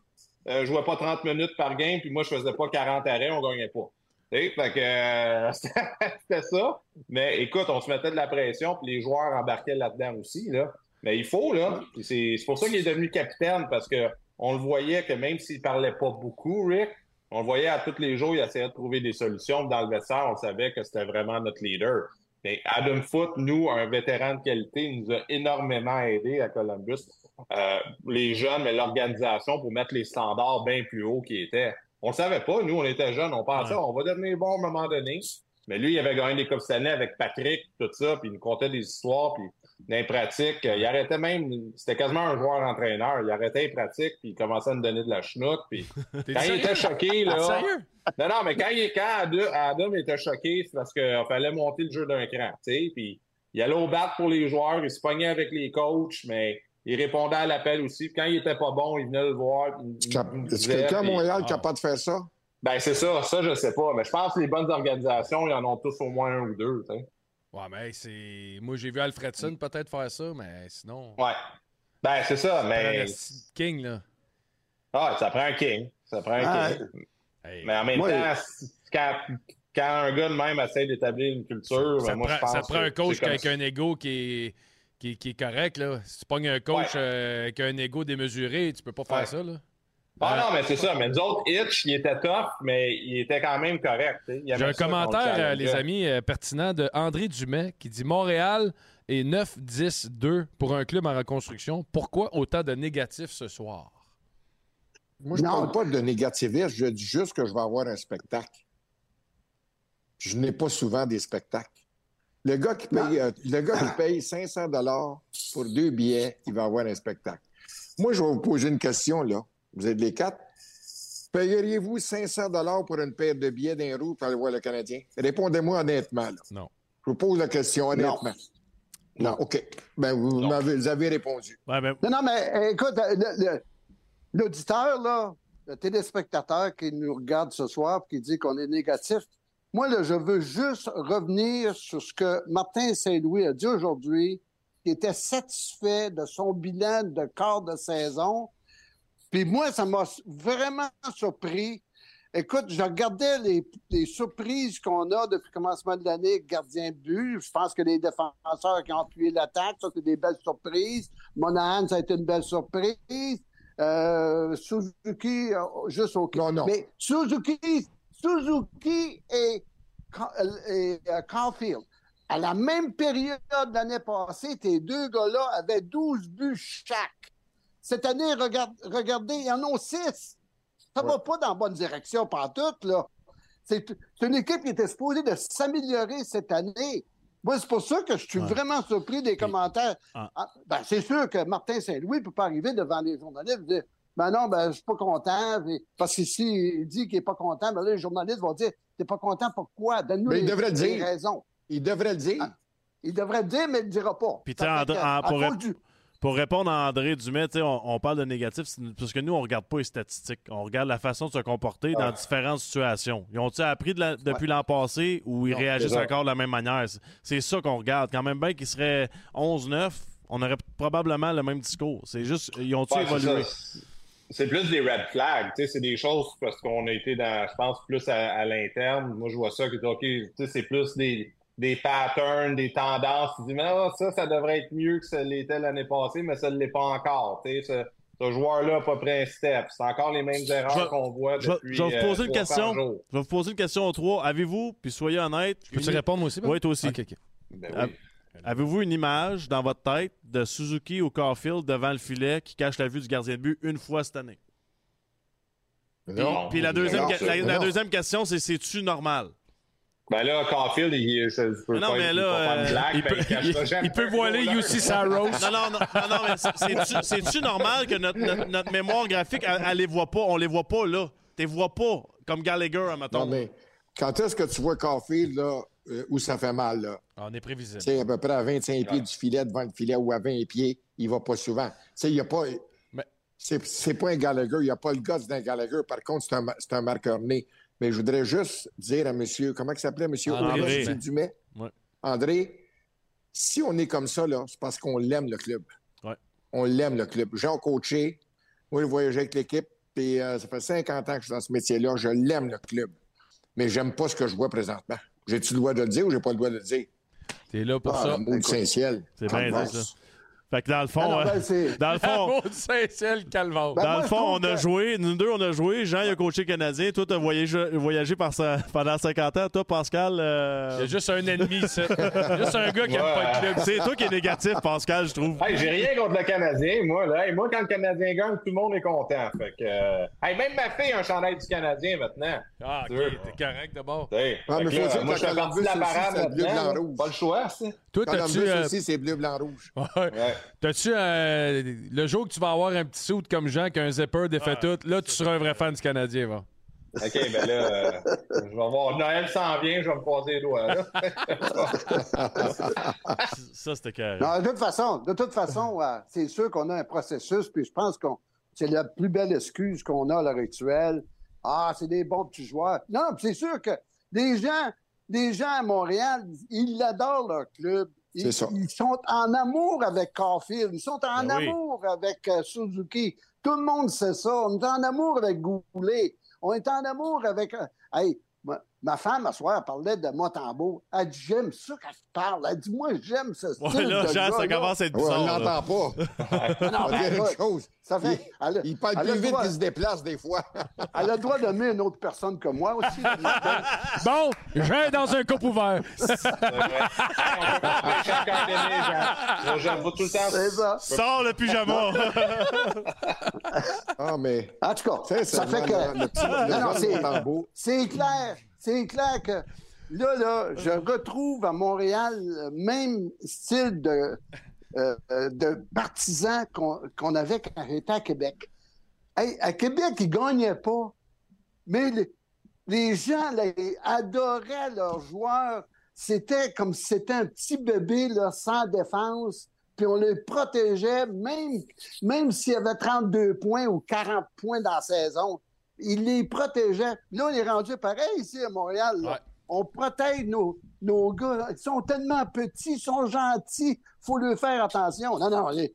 euh, jouait pas 30 minutes par game, puis moi, je faisais pas 40 arrêts, on gagnait pas. Fait que euh, [laughs] c'était ça. Mais écoute, on se mettait de la pression, puis les joueurs embarquaient là-dedans aussi. Là. Mais il faut, là. C'est pour ça qu'il est devenu capitaine, parce que on le voyait que même s'il parlait pas beaucoup, Rick, on le voyait à tous les jours, il essayait de trouver des solutions. Dans le vestiaire, on savait que c'était vraiment notre leader. Mais Adam Foote, nous, un vétéran de qualité, il nous a énormément aidé à Columbus. Euh, les jeunes, mais l'organisation pour mettre les standards bien plus hauts qu'ils étaient. On le savait pas, nous, on était jeunes, on pensait Ouais. on va devenir bon à un moment donné. Mais lui, il avait gagné des Coupes Stanley avec Patrick, tout ça, puis il nous contait des histoires, puis dans les pratiques, il arrêtait même, c'était quasiment un joueur-entraîneur, il arrêtait les pratiques, puis il commençait à nous donner de la chenoute, puis [laughs] quand il était choqué, là... Sérieux? Non, non, mais quand, il, quand Adam, était choqué, c'est parce qu'il fallait monter le jeu d'un cran, tu sais, puis il allait au bat pour les joueurs, il se pognait avec les coachs, mais il répondait à l'appel aussi. Puis quand il était pas bon, il venait le voir. Est-ce quelqu'un à Montréal ah. capable de faire ça? Ben, c'est ça, ça, je sais pas. Mais je pense que les bonnes organisations, ils en ont tous au moins un ou deux, tu sais. Ouais, mais c'est. Moi, j'ai vu Alfredson peut-être faire ça, mais sinon. Ouais. Ben, c'est ça, mais. King, là. Ah, ça prend un king. Ça prend un Ah, king. Mais en même Moi, temps, quand, quand un gars de même essaie d'établir une culture, Ça, ben, moi, prend, je pense ça prend un coach avec un ego qui est, qui, qui est correct. Là. Si tu pognes un coach Ouais. euh, avec un ego démesuré, tu peux pas faire Ouais. ça. Là. Ah non, mais c'est ça. Mais nous autres, Hitch, il était tough, mais il était quand même correct. J'ai un commentaire, euh, les amis, euh, pertinent de André Dumais qui dit Montréal est 9-10-2 pour un club en reconstruction. Pourquoi autant de négatifs ce soir? Moi, je ne parle pas de négativisme, je dis juste que je vais avoir un spectacle. Je n'ai pas souvent des spectacles. Le gars qui paye, euh, le gars qui paye 500 dollars pour deux billets, il va avoir un spectacle. Moi, je vais vous poser une question, là. Vous êtes les quatre. Payeriez-vous 500 dollars pour une paire de billets d'un roue pour aller voir le Canadien? Répondez-moi honnêtement, là. Non. Je vous pose la question honnêtement. Non. OK. Ben, vous, Non. avez répondu. Ouais, ben, Non, non, mais euh, écoute, euh, le- le- l'auditeur, là, le téléspectateur qui nous regarde ce soir et qui dit qu'on est négatif, moi, là, je veux juste revenir sur ce que Martin Saint-Louis a dit aujourd'hui, qui était satisfait de son bilan de quart de saison. Puis moi, ça m'a vraiment surpris. Écoute, je regardais les, les surprises qu'on a depuis le commencement de l'année, gardien de but. Je pense que les défenseurs qui ont appuyé l'attaque, ça, c'est des belles surprises. Monahan, ça a été une belle surprise. Euh, Suzuki, euh, juste au Non, non. Mais Suzuki, Suzuki et, euh, Caulfield, à la même période l'année passée, tes deux gars-là avaient 12 buts chaque. Cette année, regarde, regardez, ils en ont 6. Ça va pas dans la bonne direction, pantoute, là. C'est une équipe qui était supposée de s'améliorer cette année. Moi, c'est pour ça que je suis Ouais. vraiment surpris des commentaires. Ah. Ah, ben, c'est sûr que Martin Saint-Louis ne peut pas arriver devant les journalistes et dire Ben non, ben, je suis pas content. Parce que s'il dit qu'il n'est pas content, ben là, les journalistes vont dire T'es pas content, pourquoi? Donne-nous les, il devrait le les dire. raisons. Il devrait le dire. Ah. Il devrait le dire, mais il ne le dira pas. Puis, en- à pour du- Pour répondre à André sais, on, on parle de négatif, parce que nous, on regarde pas les statistiques. On regarde la façon de se comporter dans Ouais. différentes situations. Ils ont-ils appris de la- depuis l'an passé ou ils Non, réagissent encore de la même manière? C'est- ça qu'on regarde. Quand même bien qu'ils seraient 11-9, on aurait probablement le même discours. C'est juste, ils ont-ils Ouais, évolué? C'est plus des red flags, c'est des choses parce qu'on a été dans, je pense, plus à, à l'interne. Moi, je vois ça que, OK, c'est plus des, des patterns, des tendances. Tu dis, mais ah, ça, ça devrait être mieux que ça l'était l'année passée, mais ça ne l'est pas encore. Tu sais, ce, ce joueur-là n'a pas pris un step. C'est encore les mêmes Je erreurs qu'on voit je vais- depuis je vais vous euh, poser une 300 question. Je vais vous poser une question aux trois. Avez-vous, puis soyez honnête, Peux-tu une- répondre aussi? Ben? Oui, toi aussi. Ok, ok. Ben oui. Avez-vous une image dans votre tête de Suzuki ou Caulfield devant le filet qui cache la vue du gardien de but une fois cette année? Puis, Non. puis la, deuxième, Non, la, la non. deuxième question, c'est c'est-tu normal? Ben là, Caulfield, il, ça, Mais non, pas, mais il là, peut euh, blague, Il ben, peut, il peut voiler. UC Saros. Non, non, non, non, non, mais c'est- c'est-tu- normal que notre, notre, notre mémoire graphique, elle, elle les voit pas? On les voit pas là. Tu les vois pas, comme Gallagher, Non, mettons. mais quand est-ce que tu vois Caulfield, là, euh, où ça fait mal, là? On est prévisible. Tu sais, à peu près à 25 pieds du filet, devant le filet, ou à 20 pieds, il va pas souvent. Tu sais, il y a pas... Mais- C'est c'est pas un Gallagher, il n'y a pas le gosse d'un Gallagher. Par contre, c'est un, c'est un marqueur né. Mais je voudrais juste dire à monsieur, comment il s'appelait, monsieur? André. André, monsieur Dumais? Ouais. André, si on est comme ça, là, c'est parce qu'on l'aime, le club. Ouais. On l'aime, le club. J'ai coaché, moi, je voyageais avec l'équipe, puis euh, ça fait 50 ans que je suis dans ce métier-là. Je l'aime, le club. Mais j'aime pas ce que je vois présentement. J'ai-tu le droit de le dire ou j'ai pas le droit de le dire? T'es là pour Ah, ça? C'est bien dit, ça. Fait que dans le fond, Ah non, euh, ben, c'est- [laughs] dans le fond. [laughs] Ben, dans moi, le fond, on a que- joué, nous deux, on a joué. Jean, il a coaché le Canadien. Toi, t'as voyagé, voyagé par sa- [laughs] pendant 50 ans. Toi, Pascal, euh, Il y a juste un ennemi, ça. juste un gars qui aime pas le club. c'est toi qui es négatif, Pascal, je trouve. Hey, j'ai rien contre le Canadien, moi. Là. Hey, moi, quand le Canadien gagne, tout le monde est content. Fait que, euh, hey, même ma fille a un chandail du Canadien maintenant. Ah, ok, t'es correct d'abord. Hey, Ah, moi, je fais la partie de la parade. Pas le choix, ça. Toi, t'as-tu. Euh, aussi, c'est bleu, blanc, rouge. ouais. Ouais. T'as-tu euh, le jour que tu vas avoir un petit suit comme Jean, qu'un zipper défait tout, là, tu seras un vrai fan du Canadien, va. OK, ben là, euh, je vais voir. Noël s'en vient, je vais me croiser les doigts. Là. [laughs] Ça, c'était carré. Non, de toute façon, de toute façon, euh, c'est sûr qu'on a un processus, puis je pense que c'est la plus belle excuse qu'on a à l'heure actuelle. Ah, c'est des bons petits joueurs. Non, puis c'est sûr que des gens, des gens à Montréal, ils adorent leur club. Ils, C'est ça. ils sont en amour avec Caulfield, ils sont en Ben oui. amour avec euh, Suzuki. Tout le monde sait ça. On est en amour avec Goulet. On est en amour avec. euh, Hey, ma, femme, à soir, elle parlait de Motambo. Elle dit J'aime ça quand tu parles. Elle dit Moi, j'aime ce style. Ouais, là, de Jean, gars, ça là. commence à être Ouais, on bizarre. là. l'entend pas. [laughs] Ah non, On va ben, dire une chose. Ça fait. A- Il parle plus le vite droit- qu'il se déplace des fois. [laughs] elle a le droit d'aimer une autre personne que moi aussi. [laughs] Bon, j'ai dans un coupe ouvert. On le Jean. J'avoue tout le temps. C'est ça. Sors le pyjama! Ah, mais. En tout cas, ça fait que. le le Non, non, Montembeau, C'est clair, c'est clair que là, là, je retrouve à Montréal le même style de, euh, euh, de partisan qu'on avait quand j'étais à Québec. À Québec, ils gagnaient pas, mais les, gens adoraient leurs joueurs. C'était comme si c'était un petit bébé sans défense, puis on les protégeait, même, même s'il y avait 32 points ou 40 points dans la saison. Ils les protégeaient. Là, on est rendu pareil ici à Montréal. là. Ouais. On protège nos, nos gars. Ils sont tellement petits, ils sont gentils. Il faut leur faire attention. Non, non, les-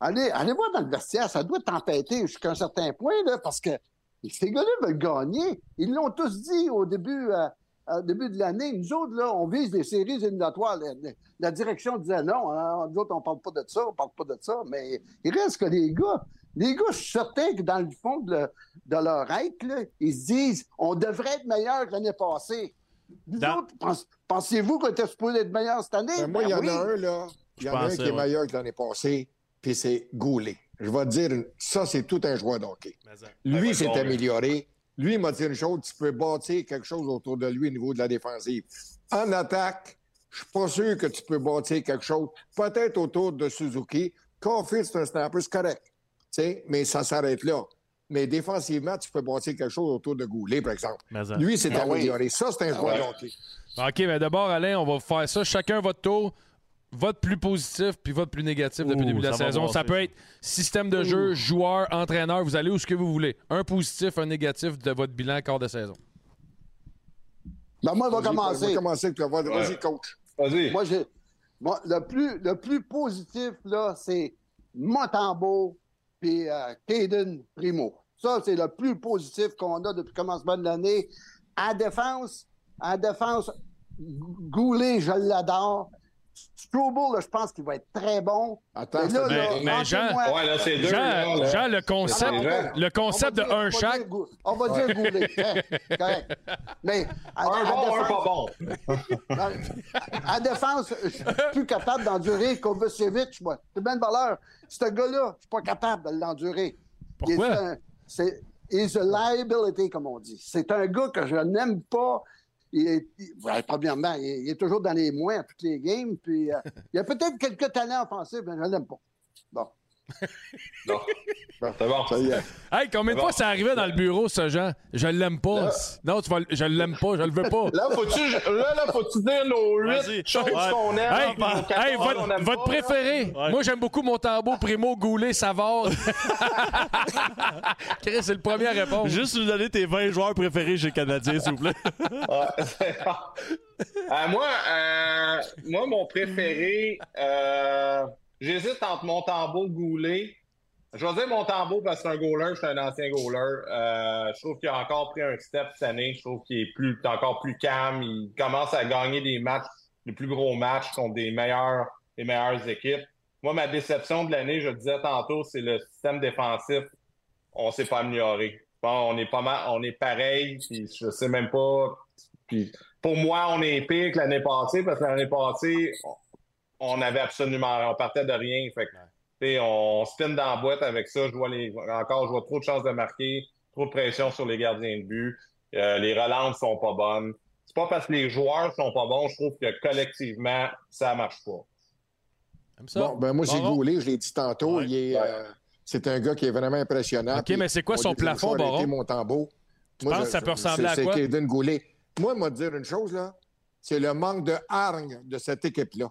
allez, allez voir dans le vestiaire. Ça doit tempêter jusqu'à un certain point, là, parce que ces gars-là veulent gagner. Ils l'ont tous dit au début, euh, au début de l'année. Nous autres, là, on vise des séries éliminatoires. La, la- la direction disait non, hein, nous autres, on parle pas de ça, on parle pas de ça. Mais il reste que les gars, les gars, je suis certain que dans le fond de, le- de leur être, là, ils se disent on devrait être meilleur que l'année passée. Vous Dans- autres, pense- pensez-vous qu'on était supposé être meilleur cette année? Ben, moi, il y Ben en a un, là. Il y en a un qui est meilleur que l'année passée, puis c'est Goulet. Je vais te dire, une- ça, c'est tout un joueur d'hockey. Lui, Ouais, s'est bon, amélioré. Lui, il m'a dit une chose, tu peux bâtir quelque chose autour de lui au niveau de la défensive. En attaque, je suis pas sûr que tu peux bâtir quelque chose, peut-être autour de Suzuki. Caulfield, c'est un snapper, c'est correct. Mais ça s'arrête là. Mais défensivement, tu peux bâtir quelque chose autour de Goulet, par exemple. Mais ça. Lui, c'est Ah oui. amélioré. Ça, c'est un joueur ouais. d'hockey. OK, mais d'abord, Alain, on va faire ça. Chacun votre tour. Votre plus positif puis votre plus négatif depuis le début de la saison. Ça peut être système de jeu, joueur, entraîneur. Vous allez où ce que vous voulez. Un positif, un négatif de votre bilan quart de saison. Ben, moi, on va Vas-y, On va commencer. avec Vas-y, coach. Vas-y. Moi, j'ai. Moi, le plus, le plus positif, là, c'est Montembeau puis euh, Caden Primo. Ça, c'est le plus positif qu'on a depuis le commencement de l'année. En défense, en défense, Goulet, je l'adore. Strobel, là, je pense qu'il va être très bon. Attends, Mais là, Mais- là, mais Jean- rentrez-moi- Ouais, là, c'est deux. Jean, là, là. Jean, le concept, Ah, le concept de un on va chaque. On va dire Goulet. Hein, correct. Mais à, Un à bon, un défense- pas bon. En défense, je suis plus capable d'endurer Kovacevic, moi. C'est bien de valeur. Ce gars-là, je suis pas capable de l'endurer. Il est Pourquoi? un- C'est is a liability, comme on dit. C'est un gars que je n'aime pas. Il est, il- premièrement, il est, il est toujours dans les moins à toutes les games. Puis, euh, il a peut-être quelques talents offensifs, mais je l'aime pas. Non. C'est bon. Ça y est. Hey, combien de Bon. fois ça arrivait dans le bureau, ce Jean? Je l'aime pas. Non, tu vas, le- je l'aime pas, je le veux pas. Là, faut-tu, là, là, faut-tu dire nos Vas-y. huit choses Ouais. qu'on aime? Hey, nos votre, qu'on aime votre pas, là? préféré. Ouais. Moi, j'aime beaucoup mon tambour, Primo, Goulet, Savard. [laughs] Chris, c'est le premier à répondre. Juste nous donner tes 20 joueurs préférés chez le Canadien, s'il vous plaît. [laughs] Bon. Euh, moi, euh, moi, mon préféré, euh, j'hésite entre mon tambour Goulet. Je vais dire mon tambour parce que c'est un goaler, je suis un ancien goaler. Euh, je trouve qu'il a encore pris un step cette année. Je trouve qu'il est plus, encore plus calme. Il commence à gagner des matchs, les plus gros matchs contre des meilleurs, les meilleures équipes. Moi, ma déception de l'année, je le disais tantôt, c'est le système défensif. On s'est pas amélioré. On est pas mal, on est pareil, puis je sais même pas. Puis pour moi, on est pire que l'année passée parce que l'année passée, on- avait absolument, on partait de rien. Fait que, on spin dans la boîte avec ça. Je vois les, encore, je vois trop de chances de marquer, trop de pression sur les gardiens de but. Euh, les relances sont pas bonnes. C'est pas parce que les joueurs sont pas bons, je trouve que collectivement, ça marche pas. Ça? Bon, ben moi, Baron? Goulet, je l'ai dit tantôt. Ouais. il est, euh, c'est un gars qui est vraiment impressionnant. OK, mais c'est quoi son plafond, Baron? mon tambour. Tu penses que ça peut ressembler à quoi? C'est Goulet. Moi, moi, te dire une chose, là, c'est le manque de hargne de cette équipe-là.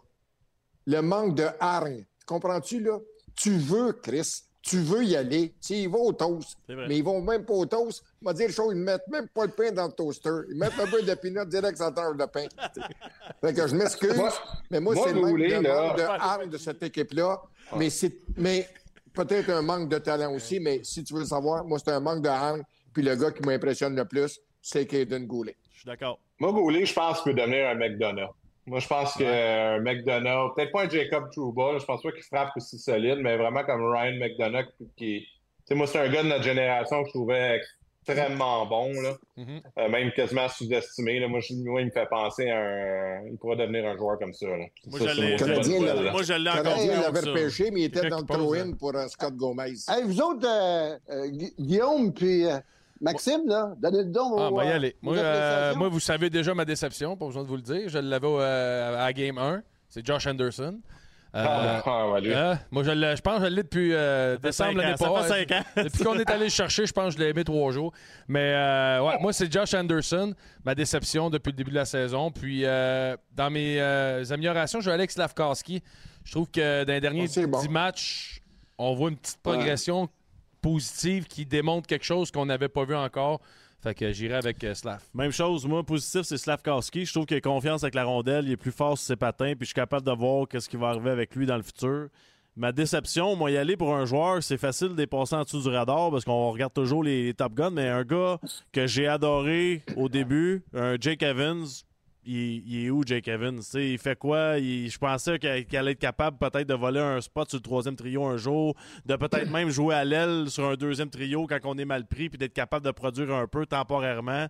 Le manque de hargne. Comprends-tu, là? Tu veux, Chris, tu veux y aller. Tu sais, ils vont au toast. Mais ils vont même pas au toast. Je vais dire une chose, ils ne mettent même pas le pain dans le toaster. Ils mettent un peu de peanut direct sur la table de pain. [laughs] fait que je m'excuse, mais moi, moi, c'est le manque de, manque de hargne de cette équipe-là. Mais c'est. Mais peut-être un manque de talent aussi, mais si tu veux savoir, moi, c'est un manque de hang. Puis le gars qui m'impressionne le plus, c'est Caden Goulet. Je suis d'accord. Moi, Goulet, je pense qu'il peut devenir un McDonough. Moi, je pense qu'un McDonough, peut-être pas un Jacob Trouba, je pense pas qu'il frappe aussi solide, mais vraiment comme Ryan McDonough qui. sais, moi, c'est un gars de notre génération que je trouvais extrêmement bon, là. Mhm. Euh, même quasiment sous-estimé. Moi, je- moi, il me fait penser à un. Il pourrait devenir un joueur comme ça. Là. Moi, Ça, je l'ai- encore haut l'avait que repêché, mais il était dans le throw-in hein. pour euh, Scott Gomez. Hey, vous autres, euh, euh, Gu- Guillaume puis euh, Maxime, là, donnez le don Ah, on va y euh, aller. Moi, euh, moi, vous savez déjà ma déception, pas besoin de vous le dire. Je l'avais euh, à Game 1. C'est Josh Anderson. Euh, Ah, ah, ouais, lui. euh, moi, je, l'ai- je pense que je l'ai depuis euh, décembre l'année passée. Depuis qu'on est allé le chercher, je pense que je l'ai aimé trois jours. Mais euh, ouais, moi, c'est Josh Anderson, ma déception depuis le début de la saison. Puis euh, dans mes euh, améliorations, je vais aller avec Slavkowski. Je trouve que dans les derniers Ah, c'est bon. 10 matchs, on voit une petite progression positive qui démontre quelque chose qu'on n'avait pas vu encore. Fait que j'irai avec euh. Même chose, moi, positif, c'est Slavkowski. Je trouve qu'il a confiance avec la rondelle, il est plus fort sur ses patins, puis je suis capable de voir qu'est-ce qui va arriver avec lui dans le futur. Ma déception, moi, y aller pour un joueur, c'est facile de dépasser en dessous du radar parce qu'on regarde toujours les, les Top Guns, mais un gars que j'ai adoré au début, un Jake Evans, il, il est où, Jake Evans? Tu sais, il fait quoi? Il- je pensais qu'il allait être capable peut-être de voler un spot sur le troisième trio un jour, de peut-être même jouer à l'aile sur un deuxième trio quand on est mal pris, puis d'être capable de produire un peu temporairement.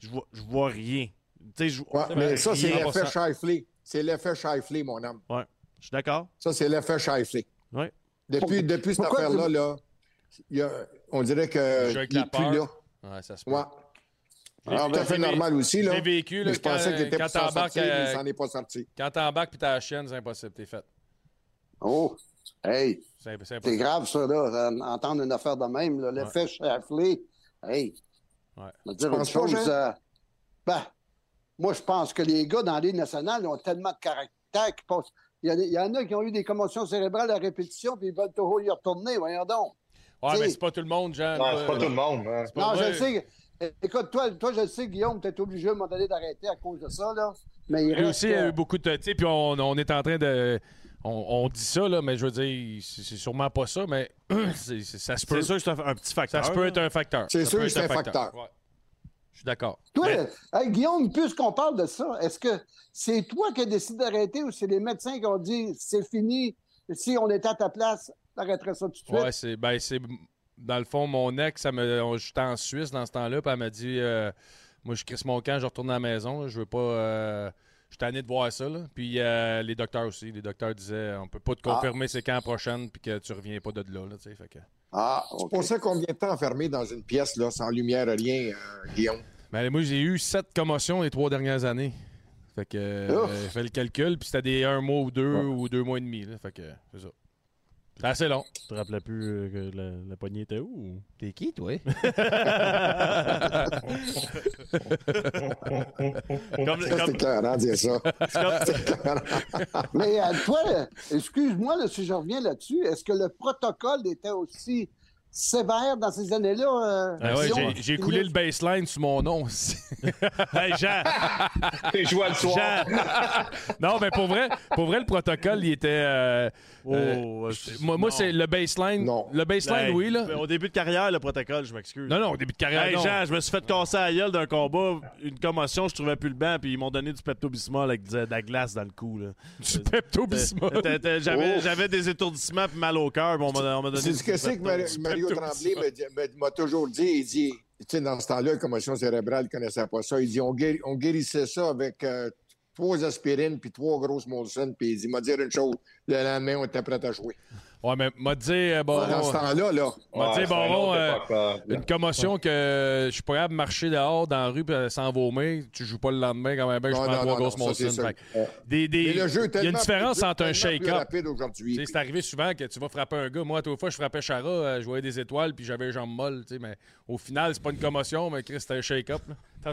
Je vois, je vois rien. Tu sais, je Ouais, C'est mais ça, c'est l'effet Shifley. C'est l'effet Shifley, mon homme. je suis d'accord. Ça, c'est l'effet Shifley. Ouais. Depuis, depuis cette affaire-là, là, on dirait que il est plus là. Ouais, ça se peut. Ouais. Ah, C'est tout à fait j'ai- normal aussi. Je Là. l'ai vécu. Là, Mais je pensais quand- qu'il était quand pour s'en t'embarques, sortir, mais euh, il s'en est pas sorti. Quand t'embarques puis t'as la chienne, c'est impossible. T'es fait. Oh, hey, C'est grave, ça, là, entendre une affaire de même. là, L'effet Shafley. Hey, Ouais. je vais dire pas, chose. Jean? euh, ben, moi, je pense que les gars dans la Ligue nationale ont tellement de caractère qu'ils passent. Il y, a des- il y en a qui ont eu des commotions cérébrales à répétition, puis ils veulent toujours y retourner. Voyons donc. Ouais, T'sais- mais c'est pas tout le monde, Jean. Non, c'est pas tout le monde. hein. pas Non, je le sais. Écoute, toi, toi je le sais, Guillaume, tu es obligé à un moment donné d'arrêter à cause de ça, là. Mais il Lui reste aussi, il y a eu beaucoup de. Tu sais, puis on, on est en train de. On, on dit ça, là, mais je veux dire, c'est sûrement pas ça, mais [clears throat] c'est- c'est- ça se peut. C'est sûr que c'est un, un petit Ça facteur. se peut être un facteur. C'est Ça sûr que c'est un facteur. Ouais. Je suis d'accord. Toi, Mais- hey, Guillaume, puisqu'on parle de ça, est-ce que c'est toi qui as décidé d'arrêter ou c'est les médecins qui ont dit c'est fini, si on était à ta place, t'arrêterais ça tout de suite? Ouais, c'est. Ben, c'est. Dans le fond, mon ex, ça j'étais en Suisse dans ce temps-là, puis elle m'a dit euh, Moi, je crisse mon camp, je retourne à la maison, là, je veux pas. euh, je suis tanné de voir ça. Là. Puis euh, les docteurs aussi. Les docteurs disaient On peut pas te Ah. confirmer c'est quand prochaine, puis que tu reviens pas de là. là tu sais, fait que... Ah, Tu OK. pensais combien de temps enfermé dans une pièce, là, sans lumière, rien, euh, Guillaume? Ben, moi, j'ai eu sept commotions les trois dernières années. Fait que. euh, Ouf. fait le calcul, puis c'était des un mois ou deux ou deux mois et demi. Là, fait que. C'est ça. C'est assez long. Tu te rappelais plus euh, que la, la poignée était où? T'es qui, toi? [laughs] Comme, Ça, comme- c'est clair, hein, dire ça. Mais euh, toi, excuse-moi si je reviens là-dessus, est-ce que le protocole était aussi sévère dans ces années-là? euh, Ah ouais, j'ai- coulé le baseline sur mon nom aussi. [laughs] Hey, Jean! [laughs] T'es joué le soir. Jean! [laughs] non, mais pour vrai, pour vrai, le protocole, il était. euh, Oh, euh, je- moi, c'est le baseline. Non. Le baseline, Hey, oui, là. Au début de carrière, le protocole, je m'excuse. Non, non, au début de carrière. Hey, non. Jean, je me suis fait casser la gueule d'un combat, une commotion, je trouvais plus le banc, puis ils m'ont donné du Pepto-Bismol avec de la glace dans le cou. Là. Du Pepto-Bismol? J'avais Oh. des étourdissements puis mal au cœur, on m'a on m'a donné C'est ce que c'est que Mario. Mario Tremblay dit- m'a toujours dit. Il dit, tu sais, dans ce temps-là, la commotion cérébrale, ne connaissait pas ça. Il dit, on, guéri- on guérissait ça avec euh, trois aspirines puis trois grosses Molson. Puis il dit, m'a dire une chose, le lendemain, on était prêt à jouer. Ouais, mais m'a dit, euh, bon, Dans ce temps-là, là, m'a dit, bon, une euh, une commotion que je suis pas capable de marcher dehors dans la rue puis sans vomir. Tu joues pas le lendemain quand même, ben, je Non, prends trois grosses que Des, des- Mais le jeu est il y a une différence plus- entre un shake-up. C'est arrivé souvent que tu vas frapper un gars. Moi, à fois, je frappais Chara, euh, je voyais des étoiles, puis j'avais les jambes molles. tu sais, Mais au final, c'est pas une commotion, mais Chris, c'était un shake-up.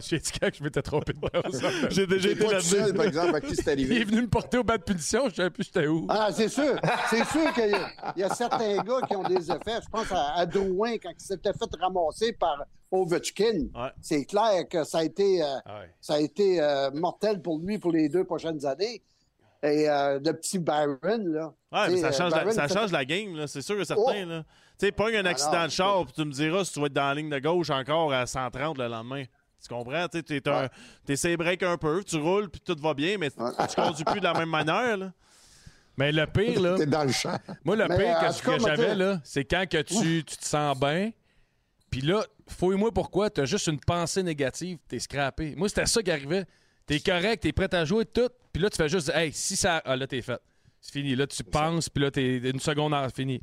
souviens-tu quand je m'étais trompé de [laughs] base? J'ai déjà été là-dedans. par exemple, à qui c'est [laughs] Il est arrivé. venu me porter au bas de punition, je savais plus j'étais où. Ah, c'est sûr. C'est sûr qu'il y, a- il y a certains gars qui ont des effets. Je pense à, à Drouin quand il s'était fait ramasser par Ovechkin. Ouais. C'est clair que ça a été, euh, Ah ouais. ça a été euh, mortel pour lui pour les deux prochaines années. et euh, le petit Byron, là. Ouais, mais ça T'sais, change, Byron, la, ça change la game, c'est sûr et certain. Oh! là. Tu sais, pas un Ah accident de char, puis tu me diras si tu vas être dans la ligne de gauche encore à 130 le lendemain. Tu comprends? Tu sais, Ouais. essaies break un peu, tu roules, puis tout va bien, mais tu conduis plus de la même manière. Là. Mais le pire, là, T'es dans le champ. moi, le Mais, pire euh, que, que j'avais, là, c'est quand que tu, tu te sens bien, puis là, fouille-moi pourquoi, t'as juste une pensée négative, t'es scrappé. Moi, c'était ça qui arrivait. T'es correct, t'es prêt à jouer, tout, puis là, tu fais juste, hey, si ça. Ah, là, t'es fait. C'est fini. Là, tu penses, puis là, t'es une seconde, en- fini.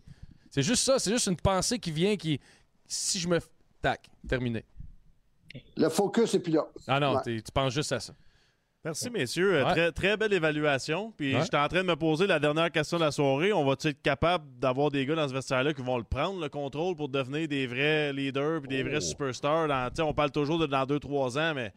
C'est juste ça, c'est juste une pensée qui vient qui. Si je me. Tac, terminé. Le focus est plus là. Ah non, Ouais. tu penses juste à ça. Merci, messieurs. Euh, Ouais. Très, très belle évaluation. Puis Ouais. j'étais en train de me poser la dernière question de la soirée. On va-tu être capable d'avoir des gars dans ce vestiaire-là qui vont le prendre, le contrôle, pour devenir des vrais leaders puis des vrais superstars? Dans, tu sais, on parle toujours de dans 2-3 ans, mais.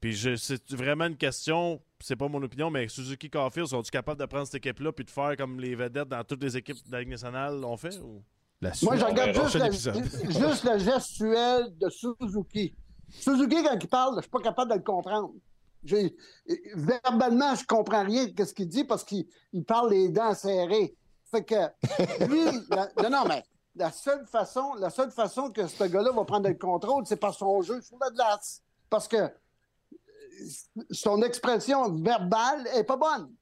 Puis je- c'est vraiment une question, c'est pas mon opinion, mais Suzuki Caulfield, sont-ils capables de prendre cette équipe-là puis de faire comme les vedettes dans toutes les équipes de la Ligue nationale l'ont fait? ou- La Moi, suite. je regarde juste, le- [laughs] juste le gestuel de Suzuki. Suzuki, quand il parle, je suis pas capable de le comprendre. J'ai- verbalement, je comprends rien de ce qu'il dit parce qu'il il parle les dents serrées. Fait que lui, [laughs] la- non, non, mais la seule façon, la seule façon que ce gars-là va prendre le contrôle, c'est par son jeu sur la glace. Parce que son expression verbale est pas bonne.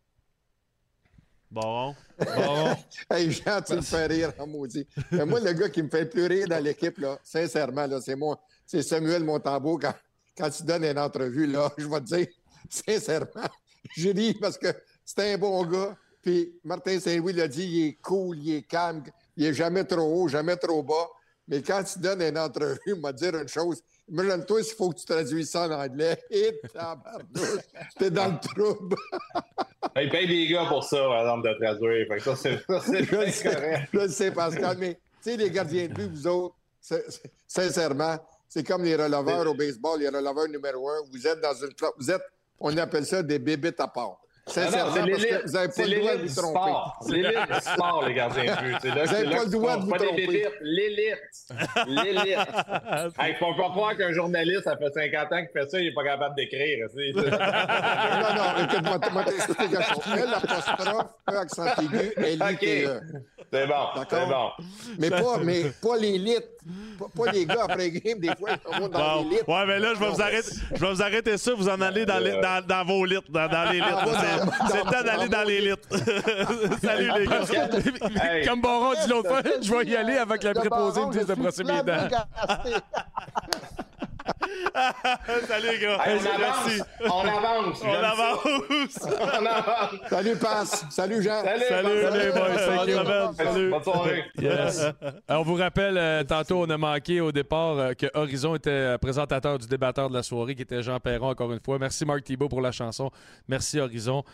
Bon. Bon, [laughs] Hey, Jean, tu me fais rire en maudit. Mais moi, le gars qui me fait le plus rire dans l'équipe, là, sincèrement, là, c'est moi, c'est Samuel Montambeau. Quand, quand tu donnes une entrevue, là, [laughs] je vais te dire, sincèrement, [laughs] je ris parce que c'est un bon gars. Puis Martin Saint-Louis l'a dit, il est cool, il est calme, il est jamais trop haut, jamais trop bas. Mais quand tu donnes une entrevue, il [laughs] m'a dire une chose. Imagine-toi s'il faut que tu traduises ça en anglais. Et tabarnouche, t'es dans le trouble. Il paye des gars pour ça, par exemple, de traduire. Fait que ça, c'est ça, c'est Je sais, sais, Pascal, mais tu sais, les gardiens de but, vous autres, c'est- c'est- sincèrement, c'est comme les releveurs au baseball, les releveurs numéro un. Vous êtes dans une. Vous êtes, on appelle ça des bébites à part. Non, Sincèrement, non, parce que vous n'avez pas le droit de vous tromper. C'est l'élite du sport, les gardiens de but. Vous c'est avez là pas le droit de vous Pas des tromper. l'élite. L'élite. [laughs] Hey, faut pas croire qu'un journaliste, ça fait 50 ans qu'il fait ça, il est pas capable d'écrire. Non, non, écoute-moi, moi, t'expliquer quelque chose. Elle, l'apostrophe, E, accent aigu, [laughs] elle OK. C'est bon, c'est D'accord. bon. Mais pas, mais pas l'élite. Pas, pas les gars après game, des fois, ils vont dans Bon. l'élite. Ouais, mais là, je vais, vous arrêter, je vais vous arrêter ça. Vous en allez dans, les- dans, dans vos litres, dans, dans les litres. C'est- le temps d'aller dans les litres. [laughs] Salut, les gars. Hey. Comme Baron dit l'autre fois, je vais y aller que la Le préposée dise je de brosser mes dents. [laughs] Salut, gars. Hey, on Merci. avance. On avance. On avance. [laughs] On avance. Salut, Passe. Salut, Jean. Salut. Salut, soirée. boys. Salut. Bonne soirée. [laughs] Yes. Euh, on vous rappelle, euh, tantôt, on a manqué au départ euh, que Horizon était euh, présentateur du débatteur de la soirée, qui était Jean Perron, encore une fois. Merci Marc Thibault pour la chanson. Merci Horizon.